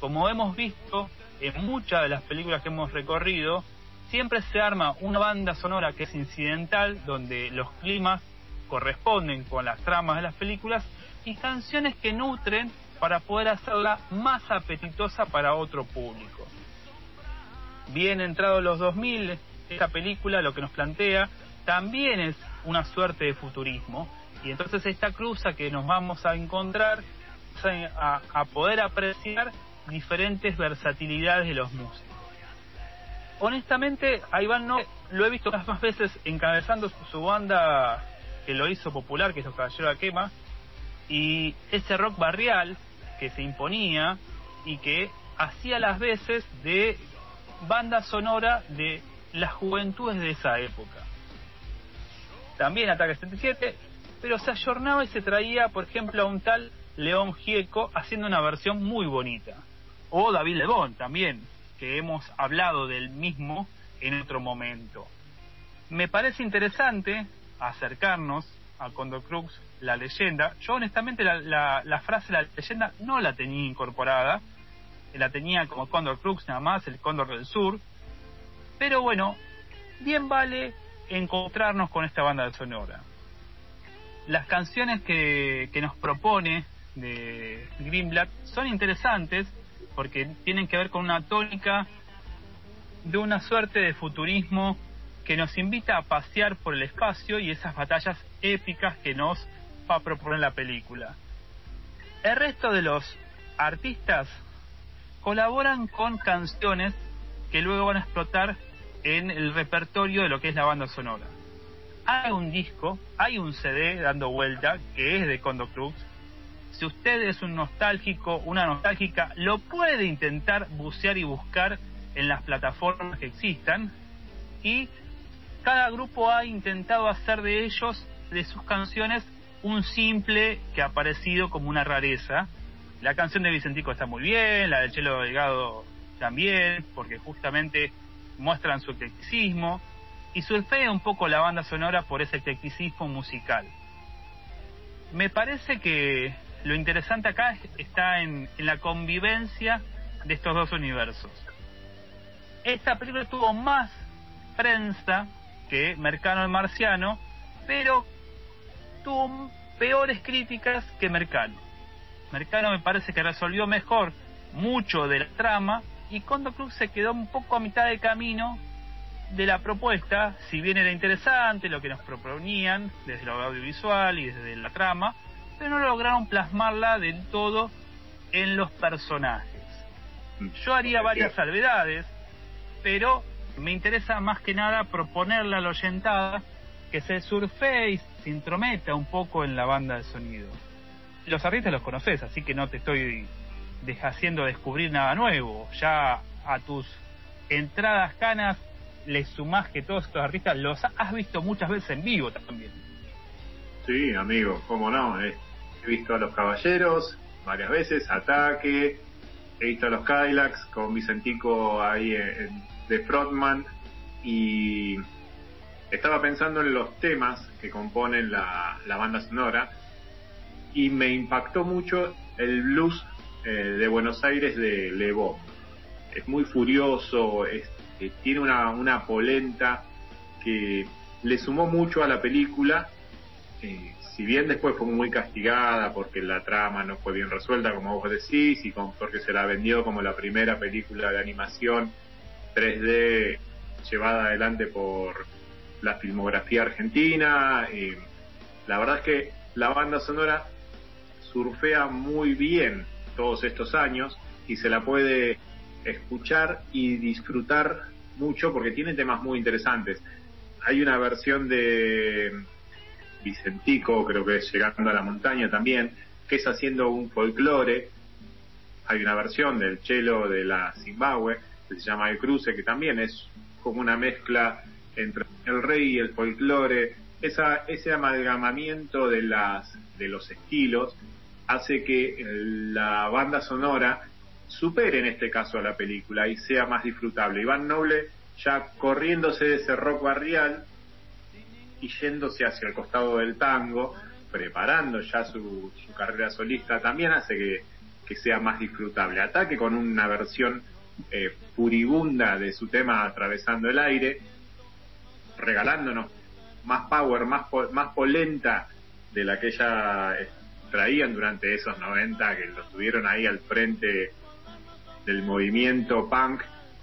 Como hemos visto en muchas de las películas que hemos recorrido, siempre se arma una banda sonora que es incidental, donde los climas corresponden con las tramas de las películas y canciones que nutren para poder hacerla más apetitosa para otro público. Bien entrados los 2000, esta película lo que nos plantea también es una suerte de futurismo y entonces esta cruza que nos vamos a encontrar a, a poder apreciar diferentes versatilidades de los músicos. Honestamente, a Iván no lo he visto más, veces encabezando su, banda que lo hizo popular, que es Los Caballeros de Quema, y ese rock barrial que se imponía y que hacía las veces de banda sonora de las juventudes de esa época. También Ataque 77, pero se ayornaba y se traía, por ejemplo, a un tal León Gieco haciendo una versión muy bonita. O David Lebón también, que hemos hablado del mismo en otro momento. Me parece interesante acercarnos a Condor Crux, la leyenda. Yo honestamente la, la, la frase la leyenda no la tenía incorporada, la tenía como Condor Crux nada más, el Cóndor del Sur. Pero bueno, bien vale encontrarnos con esta banda sonora. Las canciones que, que nos propone de Greenblatt son interesantes porque tienen que ver con una tónica de una suerte de futurismo que nos invita a pasear por el espacio y esas batallas épicas que nos va a proponer la película. El resto de los artistas colaboran con canciones que luego van a explotar en el repertorio de lo que es la banda sonora. Hay un disco, hay un CD dando vuelta que es de Condo Cruz. Si usted es un nostálgico, una nostálgica, lo puede intentar bucear y buscar en las plataformas que existan. Y cada grupo ha intentado hacer de ellos, de sus canciones, un simple que ha aparecido como una rareza. La canción de Vicentico está muy bien, la del Chelo Delgado también, porque justamente muestran su eclecticismo y surfea un poco la banda sonora por ese eclecticismo musical. Me parece que lo interesante acá está en, en la convivencia de estos dos universos. Esta película tuvo más prensa que Mercano el Marciano, pero tuvo peores críticas que Mercano. Mercano me parece que resolvió mejor mucho de la trama y Condo Club se quedó un poco a mitad de camino de la propuesta, si bien era interesante lo que nos proponían desde lo audiovisual y desde la trama, pero no lograron plasmarla del todo en los personajes. Yo haría varias salvedades, pero me interesa más que nada proponerle a la oyentada que se surfee y se intrometa un poco en la banda de sonido. Los artistas los conoces, así que no te estoy haciendo descubrir nada nuevo. Ya a tus entradas canas le sumás que todos estos artistas los has visto muchas veces en vivo también. Sí, amigo, cómo no. eh. He visto a los Caballeros varias veces, Ataque, he visto a los Cadillacs con Vicentico ahí en- en- de Frontman y estaba pensando en los temas que componen la, la banda sonora y me impactó mucho el blues eh, de Buenos Aires de Levo. Es muy furioso, es- eh, tiene una, una polenta que le sumó mucho a la película eh, si bien después fue muy castigada porque la trama no fue bien resuelta, como vos decís, y con, porque se la vendió como la primera película de animación 3D llevada adelante por la filmografía argentina, eh, la verdad es que la banda sonora surfea muy bien todos estos años y se la puede escuchar y disfrutar mucho porque tiene temas muy interesantes. Hay una versión de Vicentico, creo que es Llegando a la Montaña también, que es haciendo un folclore. Hay una versión del chelo de la Zimbabue, que se llama El Cruce, que también es como una mezcla entre el rey y el folclore. Esa, ese amalgamamiento de, las, de los estilos hace que la banda sonora supere en este caso a la película y sea más disfrutable. Iván Noble ya corriéndose de ese rock barrial y yéndose hacia el costado del tango, preparando ya su, carrera solista, también hace que, que sea más disfrutable. Ataque con una versión eh, furibunda de su tema Atravesando el aire, regalándonos más power, más, más polenta de la que ella eh, traían durante esos 90, que lo tuvieron ahí al frente del movimiento punk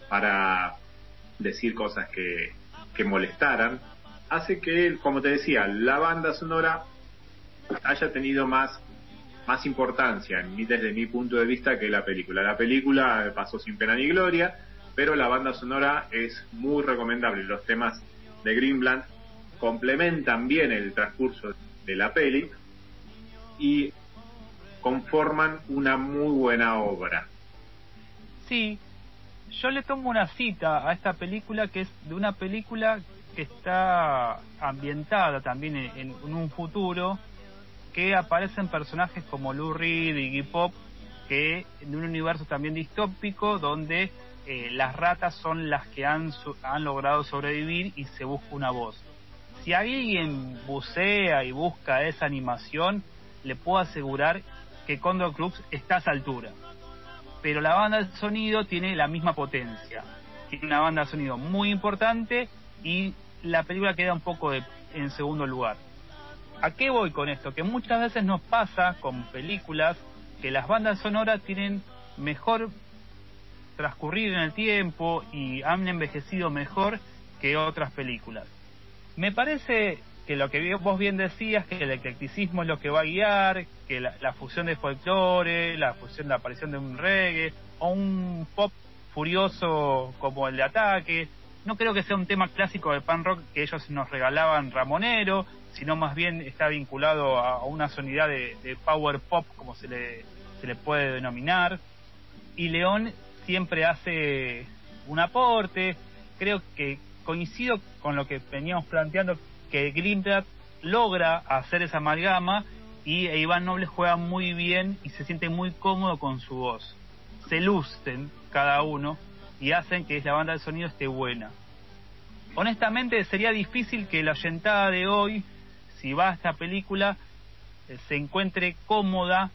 para decir cosas que, que molestaran, hace que, como te decía, la banda sonora haya tenido más, más importancia, desde mi punto de vista, que la película. La película pasó sin pena ni gloria, pero la banda sonora es muy recomendable. Los temas de Greenblatt complementan bien el transcurso de la peli y conforman una muy buena obra. Sí, yo le tomo una cita a esta película que es de una película que está ambientada también en, en un futuro que aparecen personajes como Lou Reed Iggy Pop que en un universo también distópico donde eh, las ratas son las que han, su- han logrado sobrevivir y se busca una voz. Si alguien bucea y busca esa animación, le puedo asegurar que Condor Crux está a esa altura pero la banda de sonido tiene la misma potencia. Tiene una banda de sonido muy importante y la película queda un poco de- en segundo lugar. ¿A qué voy con esto? Que muchas veces nos pasa con películas que las bandas sonoras tienen mejor transcurrir en el tiempo y han envejecido mejor que otras películas. Me parece que lo que vos bien decías, que el eclecticismo es lo que va a guiar, que la, la fusión de folclore, la fusión, la aparición de un reggae, o un pop furioso como el de Ataque, no creo que sea un tema clásico de pan rock que ellos nos regalaban Ramonero, sino más bien está vinculado a, una sonidad de, power pop, como se le, se le puede denominar. Y León siempre hace un aporte. Creo que coincido con lo que veníamos planteando, que Greenblatt logra hacer esa amalgama y Iván Noble juega muy bien y se siente muy cómodo con su voz. Se lucen cada uno y hacen que la banda de sonido esté buena. Honestamente sería difícil que la oyentada de hoy, si va a esta película, eh, se encuentre cómoda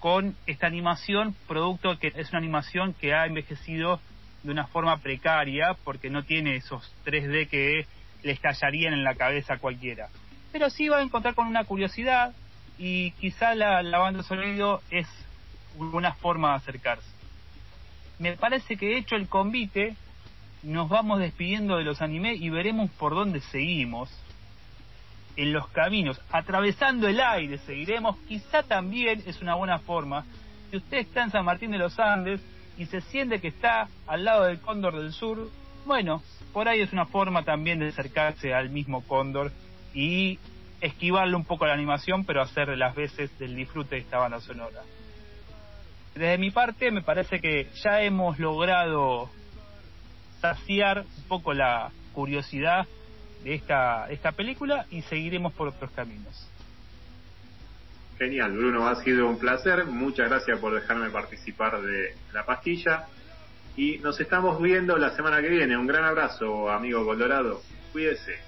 con esta animación, producto que es una animación que ha envejecido de una forma precaria, porque no tiene esos 3D que le estallarían en la cabeza a cualquiera. Pero sí va a encontrar con una curiosidad y quizá la, la banda de sonido es una forma de acercarse. Me parece que hecho el convite, nos vamos despidiendo de los animes y veremos por dónde seguimos. En los caminos, atravesando el aire, seguiremos. Quizá también es una buena forma. Si usted está en San Martín de los Andes y se siente que está al lado del Cóndor del Sur, bueno, por ahí es una forma también de acercarse al mismo Cóndor y esquivarle un poco la animación, pero hacer las veces del disfrute de esta banda sonora. Desde mi parte, me parece que ya hemos logrado saciar un poco la curiosidad de esta, esta película y seguiremos por otros caminos. Genial, Bruno, ha sido un placer. Muchas gracias por dejarme participar de la pastilla. Y nos estamos viendo la semana que viene. Un gran abrazo, amigo Colorado. Cuídese.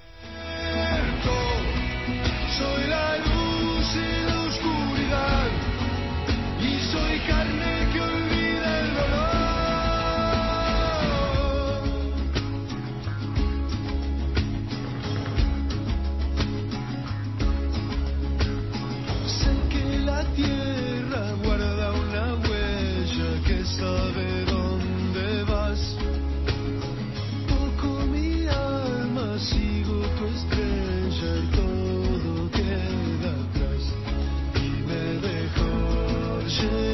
to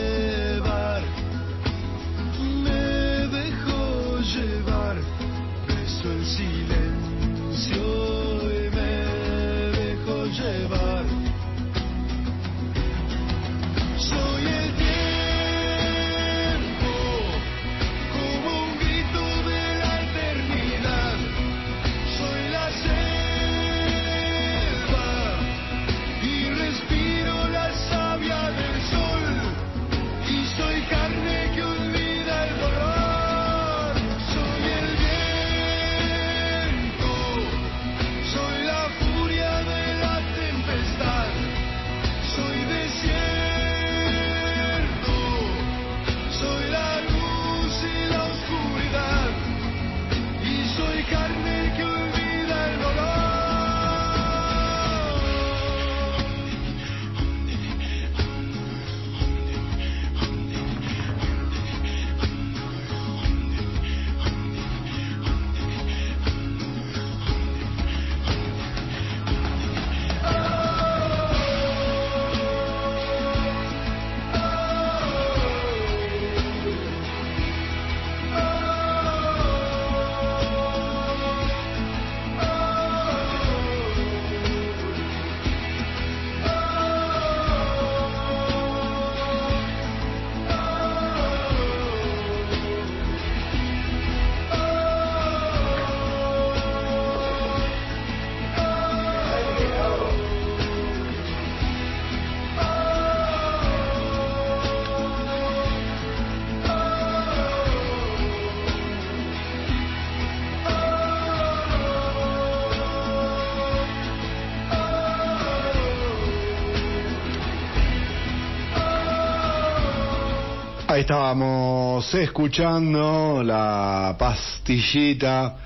estábamos escuchando la pastillita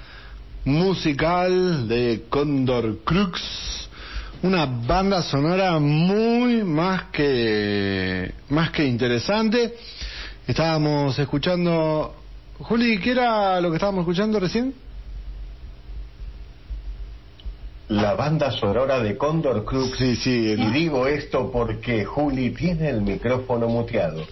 musical de Condor Crux, una banda sonora muy más que más que interesante. Estábamos escuchando Juli, ¿qué era lo que estábamos escuchando recién? la banda sonora de Condor Crux. Sí, sí. Y digo esto porque Juli tiene el micrófono muteado.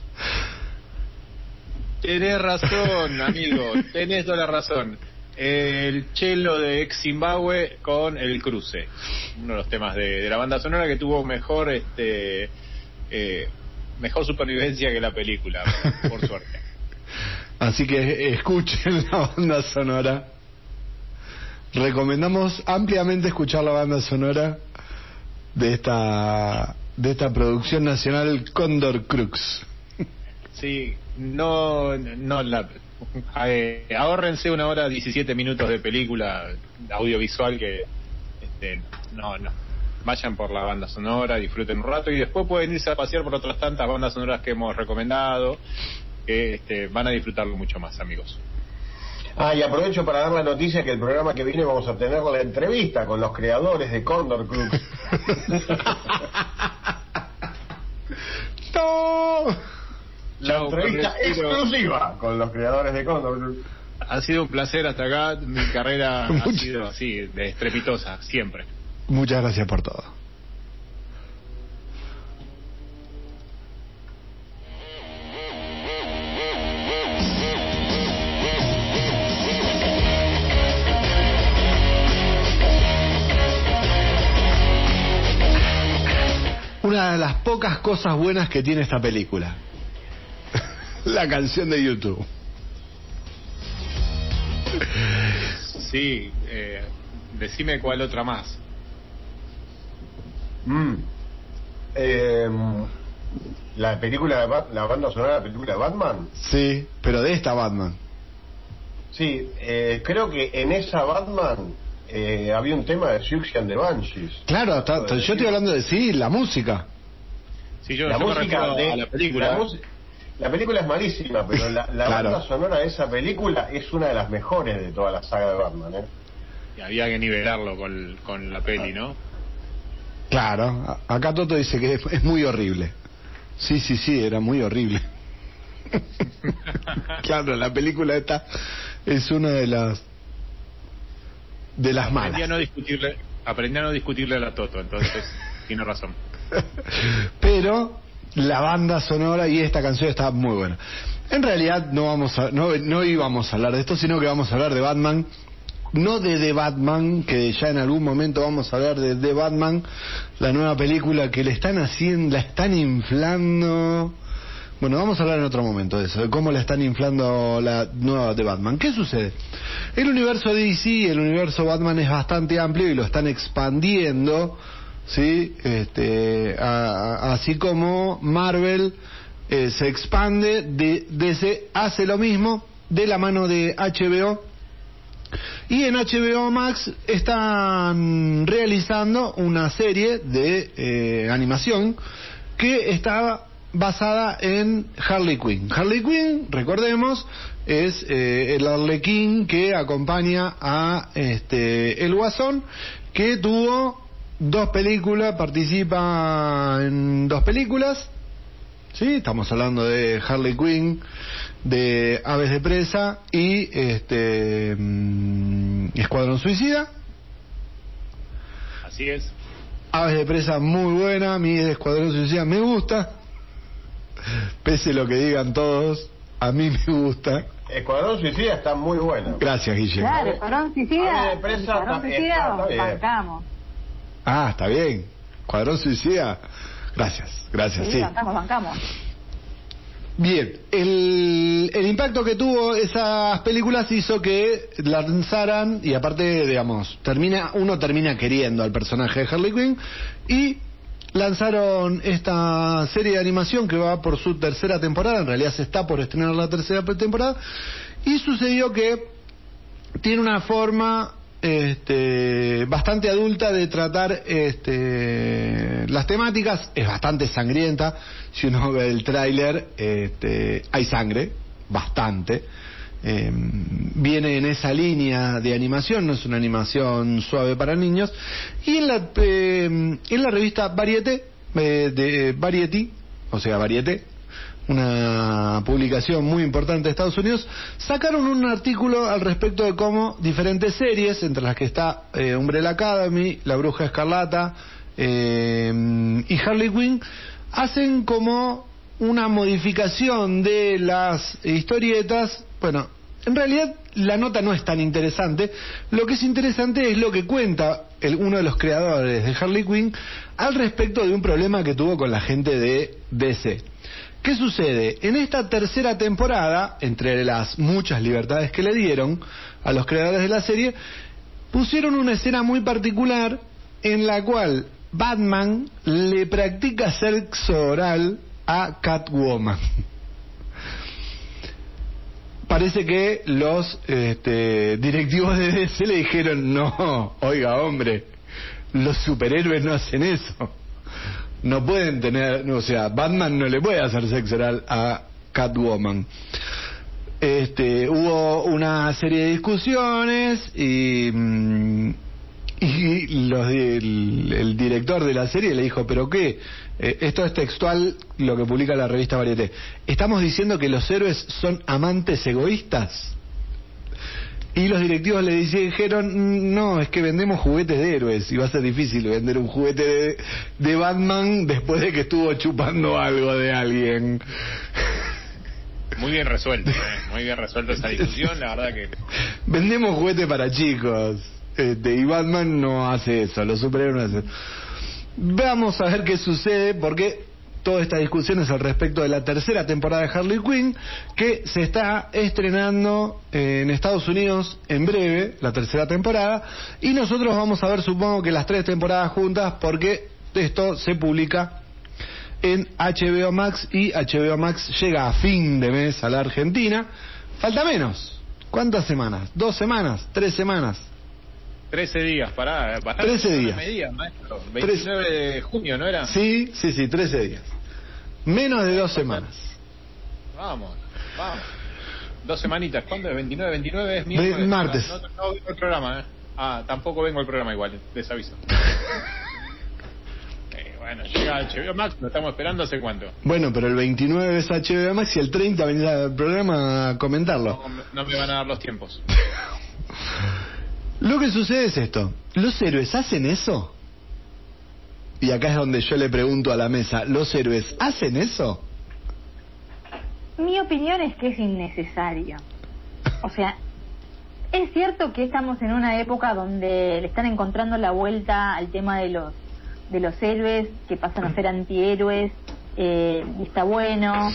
Tenés razón, amigo, tenés toda la razón. El chelo de ex Zimbabue con el cruce, uno de los temas de, de la banda sonora que tuvo mejor este eh, mejor supervivencia que la película, por suerte. Así que escuchen la banda sonora. Recomendamos ampliamente escuchar la banda sonora de esta de esta producción nacional Condor Crux. Sí, no, no la, eh, ahórrense una hora 17 minutos de película audiovisual que este, no, no. Vayan por la banda sonora, disfruten un rato y después pueden irse a pasear por otras tantas bandas sonoras que hemos recomendado, que este, van a disfrutarlo mucho más, amigos. Ah, y aprovecho para dar la noticia que el programa que viene vamos a tener la entrevista con los creadores de Condor Crux. ¡No! La Chau, entrevista con exclusiva con los creadores de Condor. Ha sido un placer hasta acá, mi carrera ha sido así, de estrepitosa, siempre. Muchas gracias por todo. Una de las pocas cosas buenas que tiene esta película. La canción de YouTube. Sí, eh, decime cuál otra más. Mm. Eh, la película de Bat- la banda sonora de la película de Batman. Sí, pero de esta Batman. Sí, eh, creo que en esa Batman eh, había un tema de Siouxsie and the Banshees. Claro, está- está- yo estoy hablando de sí, la música. Sí, yo, la yo música de a la película. La, la película es malísima, pero la, la Claro. banda sonora de esa película es una de las mejores de toda la saga de Batman. ¿eh? Y había que nivelarlo con, con la peli, ¿no? Claro, a- acá Toto dice que es, es muy horrible. Sí, sí, sí, era muy horrible. claro, la película esta es una de las de las Aprendí a malas. no discutirle, aprendí a no discutirle a la Toto, entonces tiene razón. Pero la banda sonora y esta canción está muy buena. En realidad no vamos a, no, no íbamos a hablar de esto, sino que vamos a hablar de Batman. No de The Batman, que ya en algún momento vamos a hablar de The Batman, la nueva película que le están haciendo, la están inflando. Bueno, vamos a hablar en otro momento de eso, de cómo la están inflando la nueva de Batman. ¿Qué sucede? El universo DC, el universo Batman es bastante amplio y lo están expandiendo, ¿sí? Este, a- así como Marvel eh, se expande, de, DC hace lo mismo de la mano de HBO. Y en HBO Max están realizando una serie de eh, animación que está basada en Harley Quinn. Harley Quinn, recordemos, es eh, el arlequín que acompaña a este el Guasón, que tuvo dos películas, participa en dos películas. Sí, estamos hablando de Harley Quinn, de Aves de Presa y este mm, Escuadrón Suicida. Así es. Aves de Presa muy buena, de Escuadrón Suicida me gusta. Pese a lo que digan todos, a mí me gusta. Escuadrón Suicida está muy buena. Gracias, Guillermo. Claro, Escuadrón Suicida. Ave de Presa Escuadrón Suicida, está- está bien. Ah, está bien. Escuadrón Suicida. Gracias, gracias, Sí, sí. bancamos, bancamos. Bien, el, el impacto que tuvo esas películas hizo que lanzaran, y aparte, digamos, termina uno termina queriendo al personaje de Harley Quinn, y lanzaron esta serie de animación que va por su tercera temporada, en realidad se está por estrenar la tercera temporada, y sucedió que tiene una forma este, bastante adulta de tratar este, las temáticas, es bastante sangrienta, si uno ve el tráiler este, hay sangre, bastante, Eh, viene en esa línea de animación, no es una animación suave para niños, y en la, eh, en la revista Variety, eh, de Variety, o sea, Variety, una publicación muy importante de Estados Unidos, sacaron un artículo al respecto de cómo diferentes series, entre las que está eh, Umbrella Academy, La Bruja Escarlata eh, y Harley Quinn, hacen como una modificación de las historietas. Bueno, en realidad la nota no es tan interesante. Lo que es interesante es lo que cuenta el, uno de los creadores de Harley Quinn al respecto de un problema que tuvo con la gente de DC. ¿Qué sucede? En esta tercera temporada, entre las muchas libertades que le dieron a los creadores de la serie, pusieron una escena muy particular en la cual Batman le practica sexo oral a Catwoman. Parece que los este, directivos de DC le dijeron, no, oiga hombre, los superhéroes no hacen eso. No pueden tener, o sea, Batman no le puede hacer sexo oral a Catwoman. Este, hubo una serie de discusiones y, mm, y los, el, el director de la serie le dijo, pero qué, Eh, esto es textual lo que publica la revista Varieté. ¿Estamos diciendo que los héroes son amantes egoístas? Y los directivos le dijeron, "Mm, no, es que vendemos juguetes de héroes y va a ser difícil vender un juguete de, de Batman después de que estuvo chupando algo de alguien. Muy bien resuelto, eh, muy bien resuelto esa discusión, la verdad que Vendemos juguetes para chicos. Este, y Batman no hace eso, los superhéroes no hacen. Vamos a ver qué sucede porque toda esta discusión es al respecto de la tercera temporada de Harley Quinn que se está estrenando en Estados Unidos en breve, la tercera temporada, y nosotros vamos a ver supongo que las tres temporadas juntas porque esto se publica en HBO Max y HBO Max llega a fin de mes a la Argentina. Falta menos. ¿Cuántas semanas? ¿Dos semanas? ¿Tres semanas? 13 días, pará, pará 13 días. Medida, maestro. 29 de junio, ¿no era? Sí, sí, sí, 13 días. Menos de dos semanas. Vamos, vamos. Dos semanitas, ¿cuándo es? 29, 29 es miércoles. martes. No, no, no vengo al programa, ¿eh? Ah, tampoco vengo al programa igual, les aviso. Eh, bueno, llega HBO Max, lo estamos esperando hace cuánto. Bueno, pero el 29 es HBO Max y el 30 venís al programa a comentarlo. No, no me van a dar los tiempos. Lo que sucede es esto. ¿Los héroes hacen eso? Y acá es donde yo le pregunto a la mesa, ¿los héroes hacen eso? Mi opinión es que es innecesario. O sea, es cierto que estamos en una época donde le están encontrando la vuelta al tema de los de los héroes que pasan a ser antihéroes eh, y está bueno.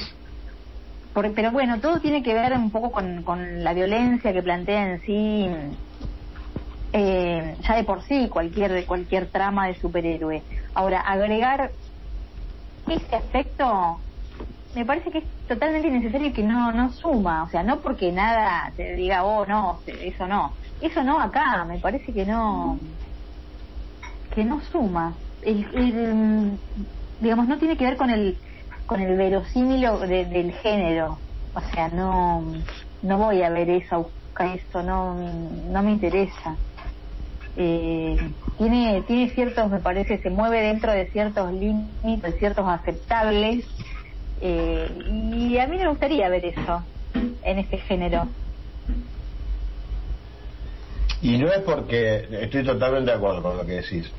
Pero bueno, todo tiene que ver un poco con, con la violencia que plantea en sí, eh, ya de por sí, cualquier cualquier trama de superhéroe. Ahora, agregar ese aspecto me parece que es totalmente innecesario y que no no suma, o sea, no porque nada te diga, oh, no, eso no, eso no acá, me parece que no, que no suma. El, digamos, no tiene que ver con el con el verosímil de- del género, o sea, no no voy a ver eso, a buscar eso, no no me interesa. Eh, tiene tiene ciertos, me parece, se mueve dentro de ciertos límites, de ciertos aceptables eh, y a mí me gustaría ver eso en este género. Y no es porque, estoy totalmente de acuerdo con lo que decís,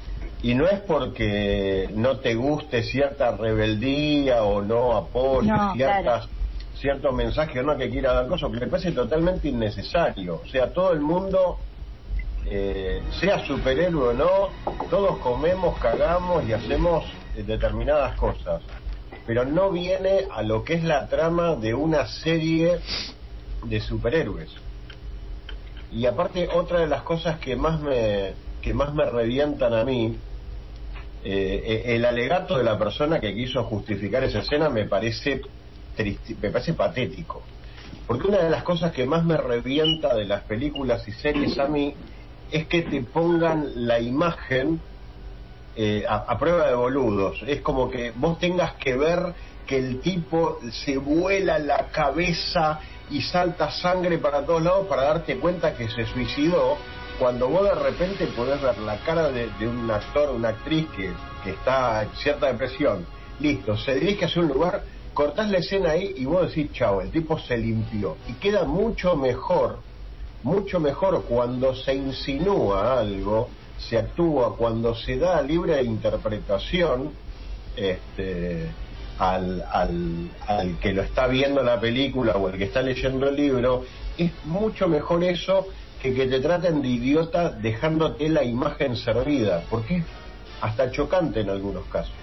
y no es porque no te guste cierta rebeldía o no apoyes No, ciertas, claro. ciertos mensajes o no que quiera dar cosas, que me parece totalmente innecesario. O sea, todo el mundo, eh, sea superhéroe o no, todos comemos, cagamos y hacemos eh, determinadas cosas. Pero no viene a lo que es la trama de una serie de superhéroes. Y aparte, otra de las cosas que más me, que más me revientan a mí, eh, eh, el alegato de la persona que quiso justificar esa escena me parece tristi- me parece patético. Porque una de las cosas que más me revienta de las películas y series a mí es que te pongan la imagen eh, a, prueba de boludos. Es como que vos tengas que ver que el tipo se vuela la cabeza y salta sangre para todos lados para darte cuenta que se suicidó, cuando vos de repente podés ver la cara de, un actor una actriz que, que está en cierta depresión. Listo, se dirige hacia un lugar cortás la escena ahí y vos decís, chao, el tipo se limpió. Y queda mucho mejor, mucho mejor cuando se insinúa algo, se actúa, cuando se da libre interpretación este, al, al, al que lo está viendo la película o el que está leyendo el libro, es mucho mejor eso que que te traten de idiota dejándote la imagen servida, porque es hasta chocante en algunos casos.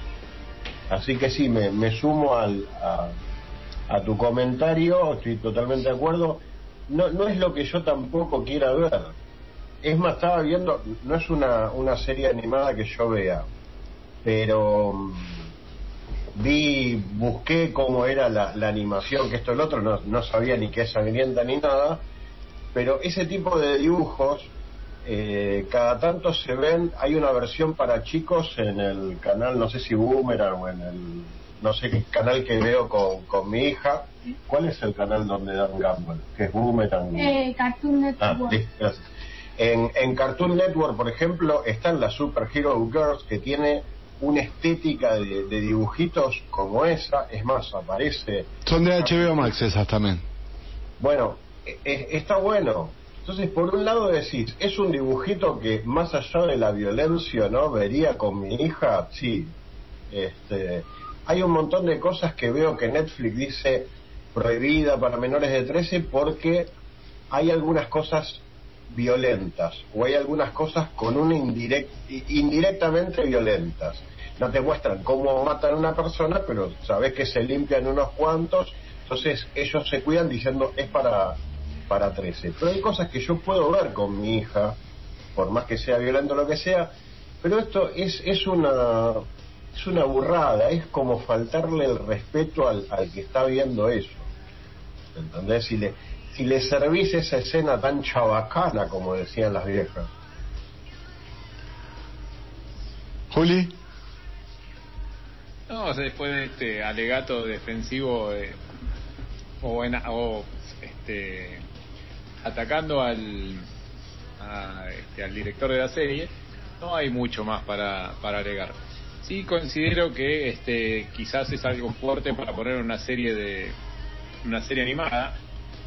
Así que sí, me, me sumo al, a, a tu comentario, estoy totalmente de acuerdo. No, no es lo que yo tampoco quiera ver. Es más, estaba viendo, no es una, una serie animada que yo vea, pero mm, vi, busqué cómo era la, animación, que esto el otro, no, no sabía ni qué es sangrienta ni nada, pero ese tipo de dibujos eh, cada tanto se ven, hay una versión para chicos en el canal, no sé si Boomerang o en el, no sé qué canal que veo con, con mi hija. ¿Cuál es el canal donde dan Gumball? Que es Boomerang. Eh, Cartoon Ah, Network. listo, gracias. En, en Cartoon Network, por ejemplo, están las Super Hero Girls que tiene una estética de, de dibujitos como esa. Es más, aparece. Son de HBO Max esas también. Bueno, e- e- está bueno. Entonces, por un lado decís, es un dibujito que más allá de la violencia, ¿no? Vería con mi hija, sí. Este, hay un montón de cosas que veo que Netflix dice prohibida para menores de 13 porque hay algunas cosas violentas o hay algunas cosas con una indirect, indirectamente violentas. No te muestran cómo matan a una persona, pero sabes que se limpian unos cuantos, entonces ellos se cuidan diciendo es para para 13. Pero hay cosas que yo puedo ver con mi hija, por más que sea violento lo que sea, pero esto es, es una es una burrada, es como faltarle el respeto al, al que está viendo eso. ¿Entendés? Si le, si le servís esa escena tan chabacana, como decían las viejas. Juli, No, o sea, después de este alegato defensivo eh, o, en- o, este, atacando al, a, este, al director de la serie, no hay mucho más para, para alegar. Sí considero que este, quizás es algo fuerte para poner una serie de una serie animada,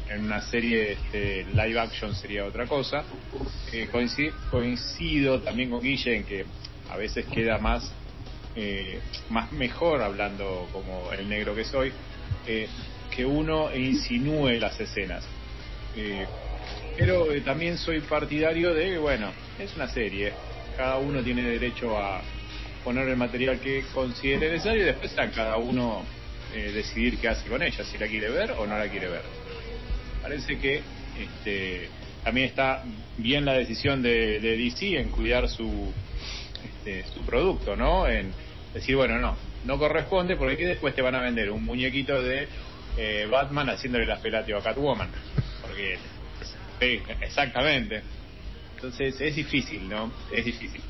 en una serie este, live action sería otra cosa. Eh, coincido, también con Guille en que a veces queda más eh, más mejor hablando como el negro que soy eh, que uno insinúe las escenas. Eh, pero eh, también soy partidario de bueno es una serie. Cada uno tiene derecho a poner el material que considere necesario y después a cada uno eh, decidir qué hace con ella si la quiere ver o no la quiere ver parece que este, también está bien la decisión de, DC en cuidar su este, su producto, ¿no? En decir, bueno, no, no corresponde porque después te van a vender un muñequito de eh, Batman haciéndole las pelatio a Catwoman. Porque, exactamente. Entonces es difícil, ¿no? Es difícil.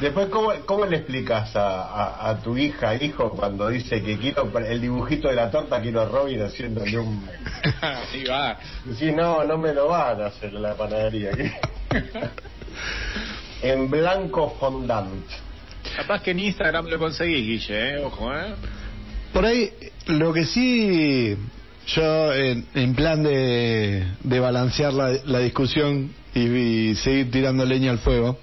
Después, ¿cómo, cómo le explicas a, a, a tu hija, hijo, cuando dice que quiero el dibujito de la torta, quiero a Robin haciéndole un... Ahí va. Sí, no, no me lo van a hacer en la panadería. en blanco fondant. Capaz que en Instagram lo conseguís, Guille, ¿eh? Ojo, ¿eh? por ahí lo que sí yo en, en plan de, de balancear la, la discusión y, y seguir tirando leña al fuego,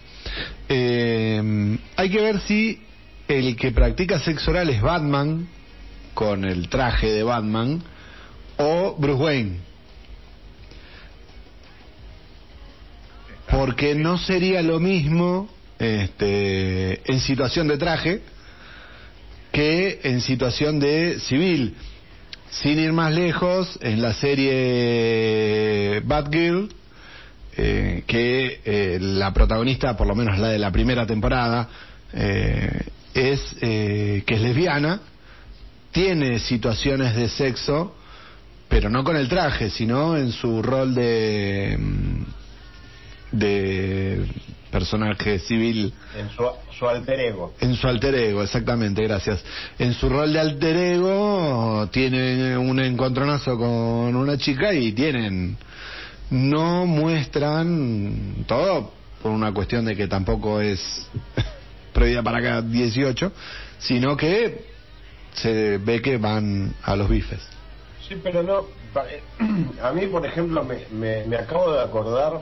eh, hay que ver si el que practica sexo oral es Batman con el traje de Batman o Bruce Wayne. Porque no sería lo mismo este, en situación de traje que en situación de civil. Sin ir más lejos, en la serie Batgirl, eh, que eh, la protagonista, por lo menos la de la primera temporada, eh, es eh, que es lesbiana, tiene situaciones de sexo, pero no con el traje, sino en su rol de mm, de personaje civil En su, su alter ego. en su alter ego, exactamente, gracias. En su rol de alter ego tiene un encontronazo con una chica y tienen, no muestran todo por una cuestión de que tampoco es prohibida para acá 18, sino que se ve que van a los bifes. Sí, pero no. eh, A mí, por ejemplo, me, me, me acabo de acordar.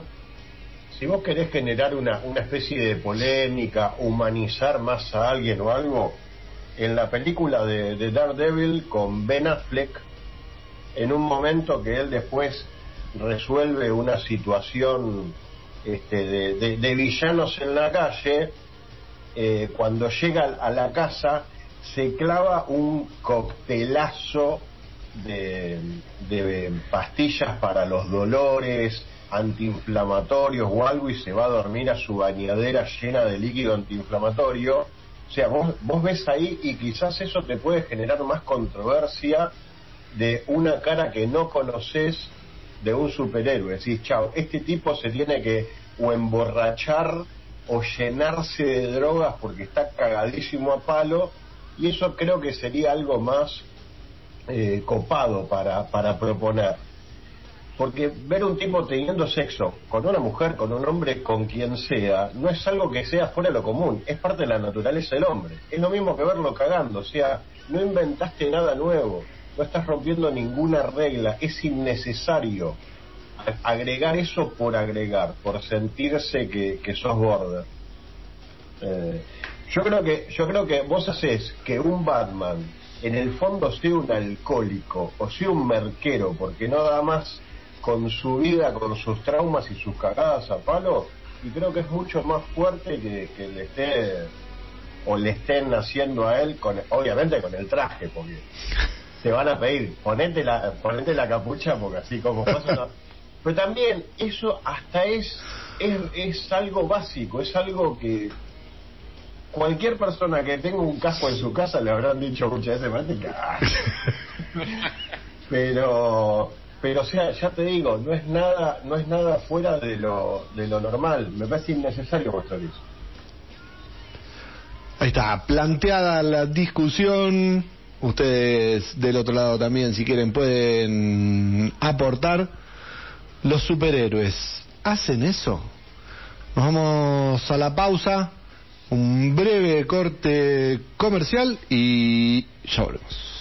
Si vos querés generar una, una especie de polémica, humanizar más a alguien o algo, en la película de, de Daredevil con Ben Affleck, en un momento que él después resuelve una situación este, de, de- villanos en la calle, eh, cuando llega a la casa se clava un coctelazo de, de pastillas para los dolores, antiinflamatorios o algo y se va a dormir a su bañadera llena de líquido antiinflamatorio. O sea, vos, vos ves ahí y quizás eso te puede generar más controversia de una cara que no conoces de un superhéroe. Decís, chao, este tipo se tiene que o emborrachar o llenarse de drogas porque está cagadísimo a palo y eso creo que sería algo más eh, copado para, para proponer. Porque ver un tipo teniendo sexo con una mujer, con un hombre, con quien sea, no es algo que sea fuera de lo común, es parte de la naturaleza del hombre. Es lo mismo que verlo cagando, o sea, no inventaste nada nuevo, no estás rompiendo ninguna regla, es innecesario agregar eso por agregar, por sentirse que, que sos border. Eh, yo creo que yo creo que vos haces que un Batman en el fondo sea un alcohólico o sea un merquero porque no da más con su vida, con sus traumas y sus cagadas a palo y creo que es mucho más fuerte que, que le esté o le estén haciendo a él con obviamente con el traje porque te van a pedir ponete la ponete la capucha porque así como pasa no. pero también eso hasta es, es es algo básico es algo que cualquier persona que tenga un casco en su casa le habrán dicho muchas veces pero pero o sea ya te digo no es nada no es nada fuera de lo de lo normal me parece innecesario mostrar eso Ahí está, planteada la discusión. Ustedes del otro lado también, si quieren, pueden aportar. Los superhéroes, ¿hacen eso? Nos vamos a la pausa, un breve corte comercial y ya volvemos.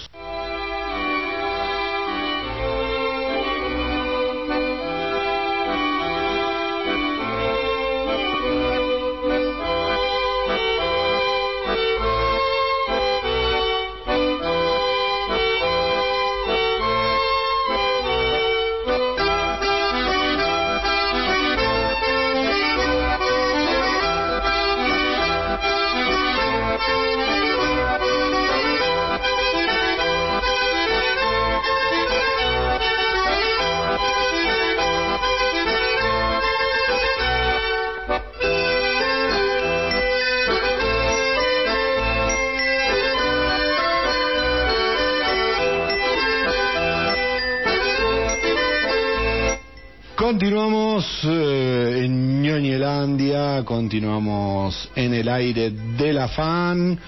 En el aire del afán.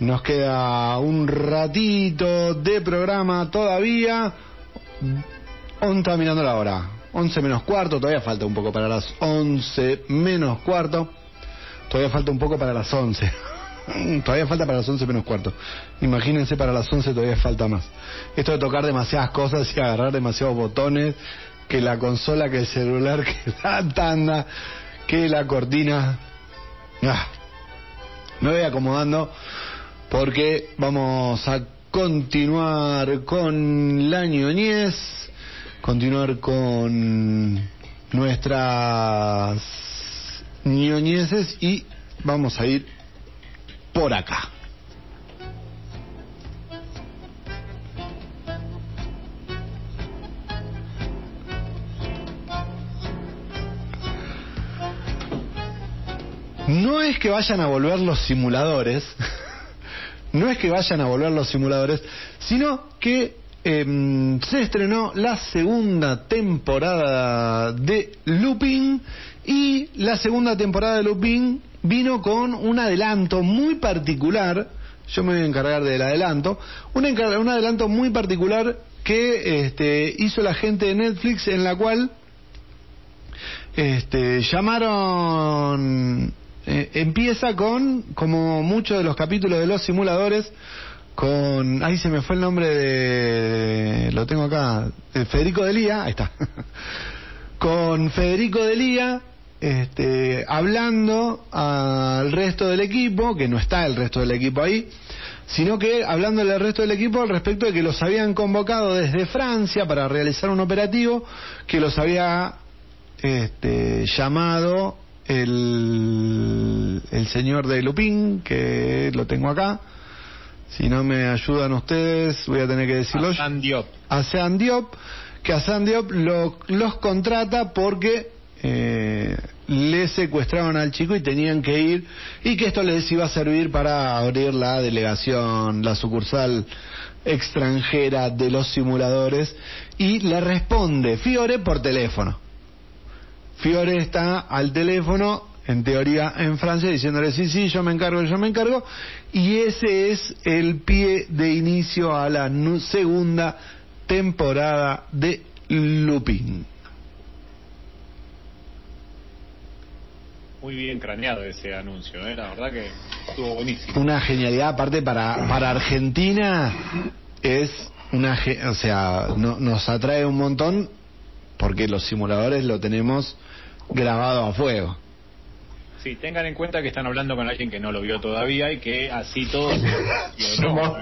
Nos queda un ratito de programa todavía. On está mirando la hora. 11 menos cuarto, todavía falta un poco para las 11 menos cuarto. Todavía falta un poco para las 11. todavía falta para las 11 menos cuarto. Imagínense para las 11 todavía falta más. Esto de tocar demasiadas cosas y agarrar demasiados botones, que la consola, que el celular, que la tanda, que la cortina. Ah, me voy acomodando porque vamos a continuar con la ñoñez, continuar con nuestras ñoñeces y vamos a ir por acá. No es que vayan a volver los simuladores, no es que vayan a volver los simuladores, sino que em, se estrenó la segunda temporada de Lupin y la segunda temporada de Lupin vino con un adelanto muy particular, yo me voy a encargar del adelanto, un, un adelanto muy particular que este, hizo la gente de Netflix en la cual este, llamaron, eh, empieza con, como muchos de los capítulos de los simuladores, con, ahí se me fue el nombre de, lo tengo acá, eh, Federico Delía, ahí está, con Federico Delía, este, hablando al resto del equipo, que no está el resto del equipo ahí, sino que hablándole al resto del equipo al respecto de que los habían convocado desde Francia para realizar un operativo, que los había este, llamado el, el señor de Lupín, que lo tengo acá. Si no me ayudan ustedes, voy a tener que decirlo. Hassan Diop. A Sean Diop, que a Sean Diop lo- los contrata porque eh, le secuestraron al chico y tenían que ir y que esto les iba a servir para abrir la delegación, la sucursal extranjera de los simuladores y le responde Fiore por teléfono. Fiore está al teléfono, en teoría en Francia, diciéndole sí, sí, yo me encargo, yo me encargo, y ese es el pie de inicio a la segunda temporada de Lupin. Muy bien craneado ese anuncio, ¿eh? la verdad que estuvo buenísimo. Una genialidad, aparte para, para Argentina, es una, o sea, no- nos atrae un montón porque los simuladores lo tenemos grabado a fuego. Sí, tengan en cuenta que están hablando con alguien que no lo vio todavía y que así todos Somos,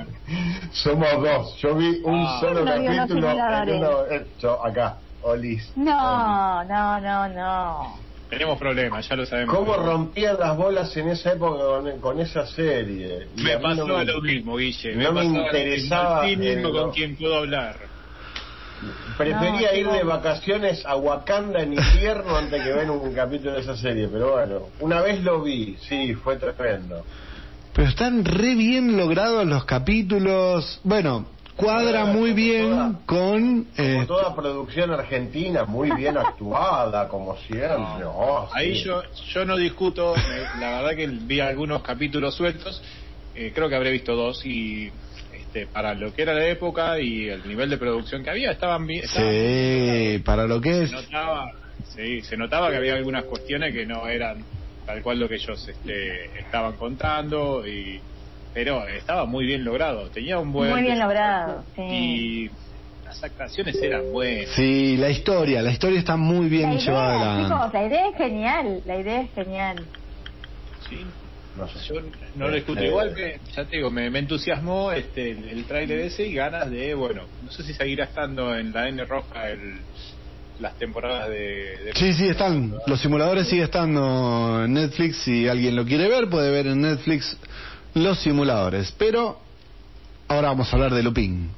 somos dos. Yo vi un Ah. solo No capítulo. en uno- eh, yo acá, Olis. No, no, no, no. Tenemos problemas, ya lo sabemos. ¿Cómo rompían las bolas en esa época con, con esa serie? Y Me pasó no me- lo mismo, Guille. no me interesaba, mismo. El mismo con no. quien puedo hablar. Prefería No, ir de vacaciones a Wakanda en invierno antes que ver un capítulo de esa serie, pero bueno, una vez lo vi, sí, fue tremendo. Pero están re bien logrados los capítulos. Bueno, cuadra muy bien toda- con... Como eh, toda producción argentina, muy bien actuada, como siempre. Oh, Ahí sí. yo yo no discuto, la verdad que vi algunos capítulos sueltos, eh, creo que habré visto dos y este, para lo que era la época y el nivel de producción que había estaban bien. Sí, para lo que es... Se notaba, sí, se notaba que había algunas cuestiones que no eran tal cual lo que ellos este, estaban contando y pero estaba muy bien logrado, tenía un buen Muy bien logrado, sí. y las actuaciones eran buenas. Sí, la historia, la historia está muy bien La llevada idea, chicos, la idea es genial, la idea es genial. Sí, No sé. Yo no lo discuto. Eh, Igual que, ya te digo, me, me entusiasmó este, el, el tráiler ese y ganas de, bueno, no sé si seguirá estando en la N roja el, las temporadas de... de- Sí, sí, están. Los simuladores siguen estando en Netflix. Si alguien lo quiere ver, puede ver en Netflix los simuladores. Pero ahora vamos a hablar de Lupin.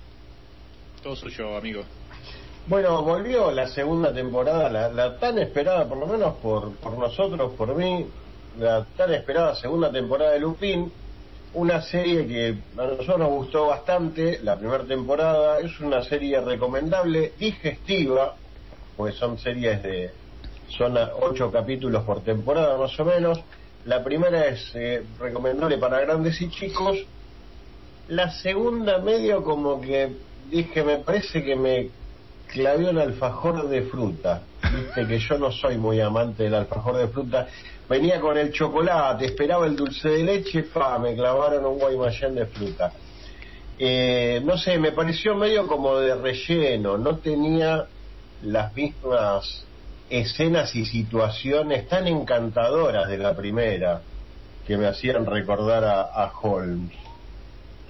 Todo suyo, amigo. Bueno, volvió la segunda temporada, la, la tan esperada, por lo menos por, por nosotros, por mí, la tan esperada segunda temporada de Lupin, una serie que a nosotros nos gustó bastante, la primera temporada, es una serie recomendable, digestiva, pues son series de, son ocho capítulos por temporada más o menos, la primera es eh, recomendable para grandes y chicos, la segunda medio como que dije, me parece que me clavé un alfajor de fruta. Viste que yo no soy muy amante del alfajor de fruta. Venía con el chocolate, esperaba el dulce de leche, pa, me clavaron un guaymallén de fruta. Eh, no sé, me pareció medio como de relleno, no tenía las mismas escenas y situaciones tan encantadoras de la primera que me hacían recordar a, Holmes.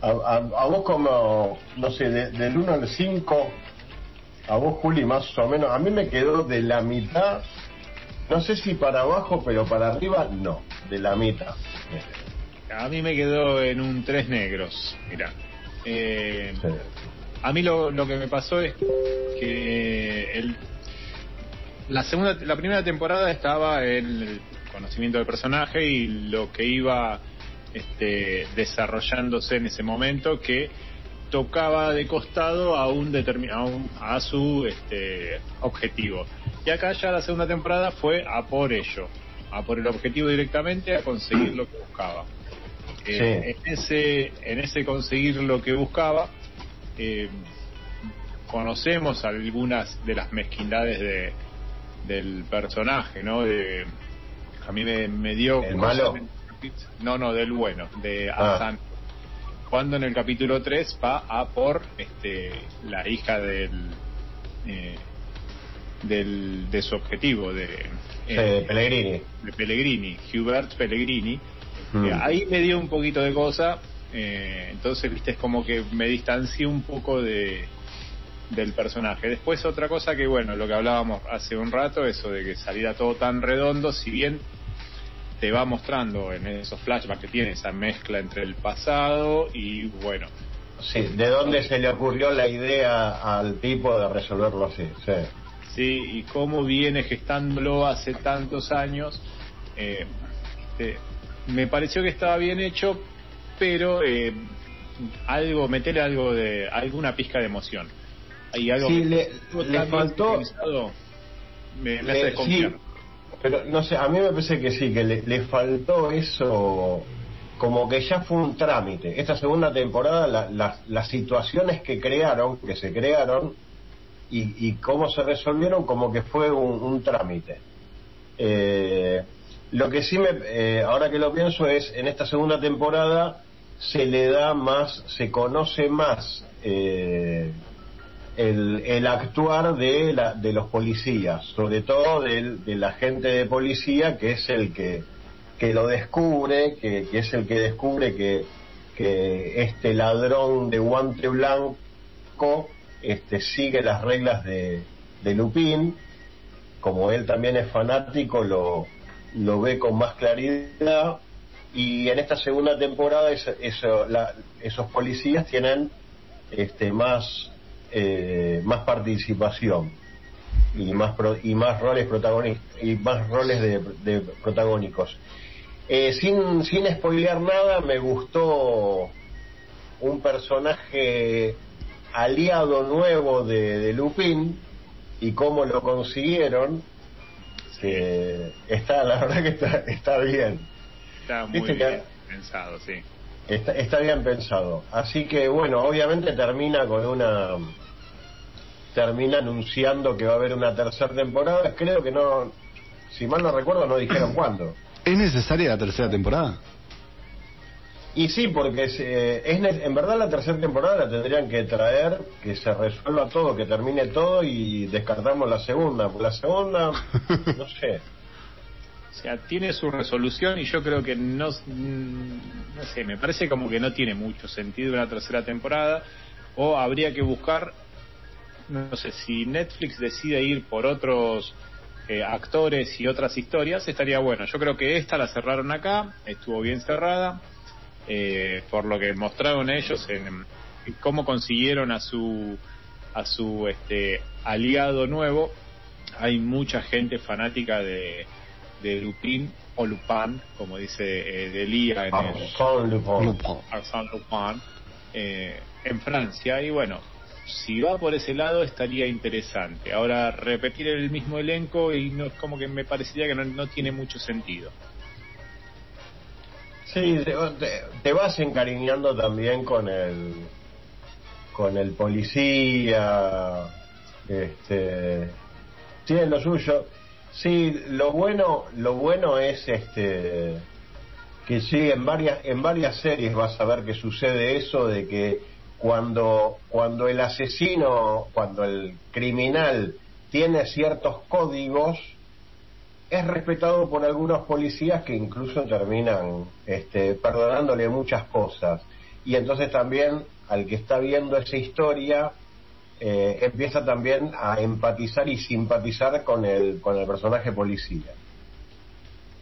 A vos como, no sé, de- del 1 al 5, a vos Juli más o menos, a mí me quedó de la mitad, no sé si para abajo, pero para arriba no, de la mitad. A mí me quedó en un tres negros, mira. Eh, Sí. A mí lo, lo que me pasó es que el, la segunda, la primera temporada estaba en el conocimiento del personaje y lo que iba este, desarrollándose en ese momento que tocaba de costado a un determinado a su este, objetivo. Y acá ya la segunda temporada fue a por ello, a por el objetivo directamente, a conseguir lo que buscaba. Eh, En ese en ese conseguir lo que buscaba eh, conocemos algunas de las mezquindades de del personaje, ¿no? De, a mí me, me dio ¿El malo? no, no, del bueno, de Ah. Hassan. cuando en el capítulo 3 va a por este la hija del, eh, del de su objetivo de, Eh, Pellegrini. de Pellegrini, Hubert Pellegrini. Mm. Eh, ahí me dio un poquito de cosa, eh, entonces viste es como que me distancié un poco de del personaje. Después otra cosa que bueno, lo que hablábamos hace un rato, eso de que saliera todo tan redondo, si bien te va mostrando en esos flashbacks que tiene esa mezcla entre el pasado y bueno, Sí, ¿de dónde se le ocurrió la idea al tipo de resolverlo así? Sí. Sí, y cómo viene gestándolo hace tantos años, eh, este, me pareció que estaba bien hecho, pero eh, algo, meterle algo de, alguna pizca de emoción. Hay algo Sí, que le- le faltó- me, me hace Le- desconfiar. sí, pero no sé, a mí me parece que sí, que le, le faltó eso, como que ya fue un trámite. Esta segunda temporada, la- las- las situaciones que crearon, que se crearon, y, y cómo se resolvieron, como que fue un, trámite. Eh, lo que sí me, eh, ahora que lo pienso es, en esta segunda temporada se le da más, se conoce más eh, el, el actuar de, la, de los policías, sobre todo del, del agente de policía que es el que, que lo descubre, que, que es el que descubre que, que este ladrón de guante blanco este, sigue las reglas de, de Lupin, como él también es fanático, lo, lo ve con más claridad. Y en esta segunda temporada eso- eso- la- esos policías tienen este, más, eh, más participación y más, pro- y más roles y más roles de, de protagónicos. Eh, sin, sin spoilear nada, me gustó un personaje aliado nuevo de, de Lupin y cómo lo consiguieron. que está, la verdad que está, está bien. Está muy que- bien pensado, sí. Está, está bien pensado. Así que bueno, obviamente termina con una... Termina anunciando que va a haber una tercera temporada. Creo que no... Si mal no recuerdo, no dijeron cuándo. ¿Es necesaria la tercera temporada? Y sí, porque se- es, ne- en verdad la tercera temporada la tendrían que traer, que se resuelva todo, que termine todo y descartamos la segunda. Porque la segunda, no sé. O sea, tiene su resolución y yo creo que no, mm, no sé, me parece como que no tiene mucho sentido una tercera temporada o habría que buscar, no sé, si Netflix decide ir por otros eh, actores y otras historias, estaría bueno. Yo creo que esta la cerraron acá, estuvo bien cerrada, eh, por lo que mostraron ellos en, en cómo consiguieron a su a su este aliado nuevo. Hay mucha gente fanática de de Lupin o Lupin, como dice eh, Delia en el Arsène Lupin. Arsène Lupin, eh, en Francia. Y bueno, si va por ese lado estaría interesante. Ahora, repetir el mismo elenco y no como que me parecería que no, no tiene mucho sentido. Sí, te, te- vas encariñando también con el con el policía, este, tiene lo suyo. Sí, lo bueno, lo bueno es este que sí en varias en varias series vas a ver que sucede eso de que cuando cuando el asesino, cuando el criminal tiene ciertos códigos es respetado por algunos policías que incluso terminan este, perdonándole muchas cosas. Y entonces también al que está viendo esa historia eh, empieza también a empatizar y simpatizar con el, con el personaje policía.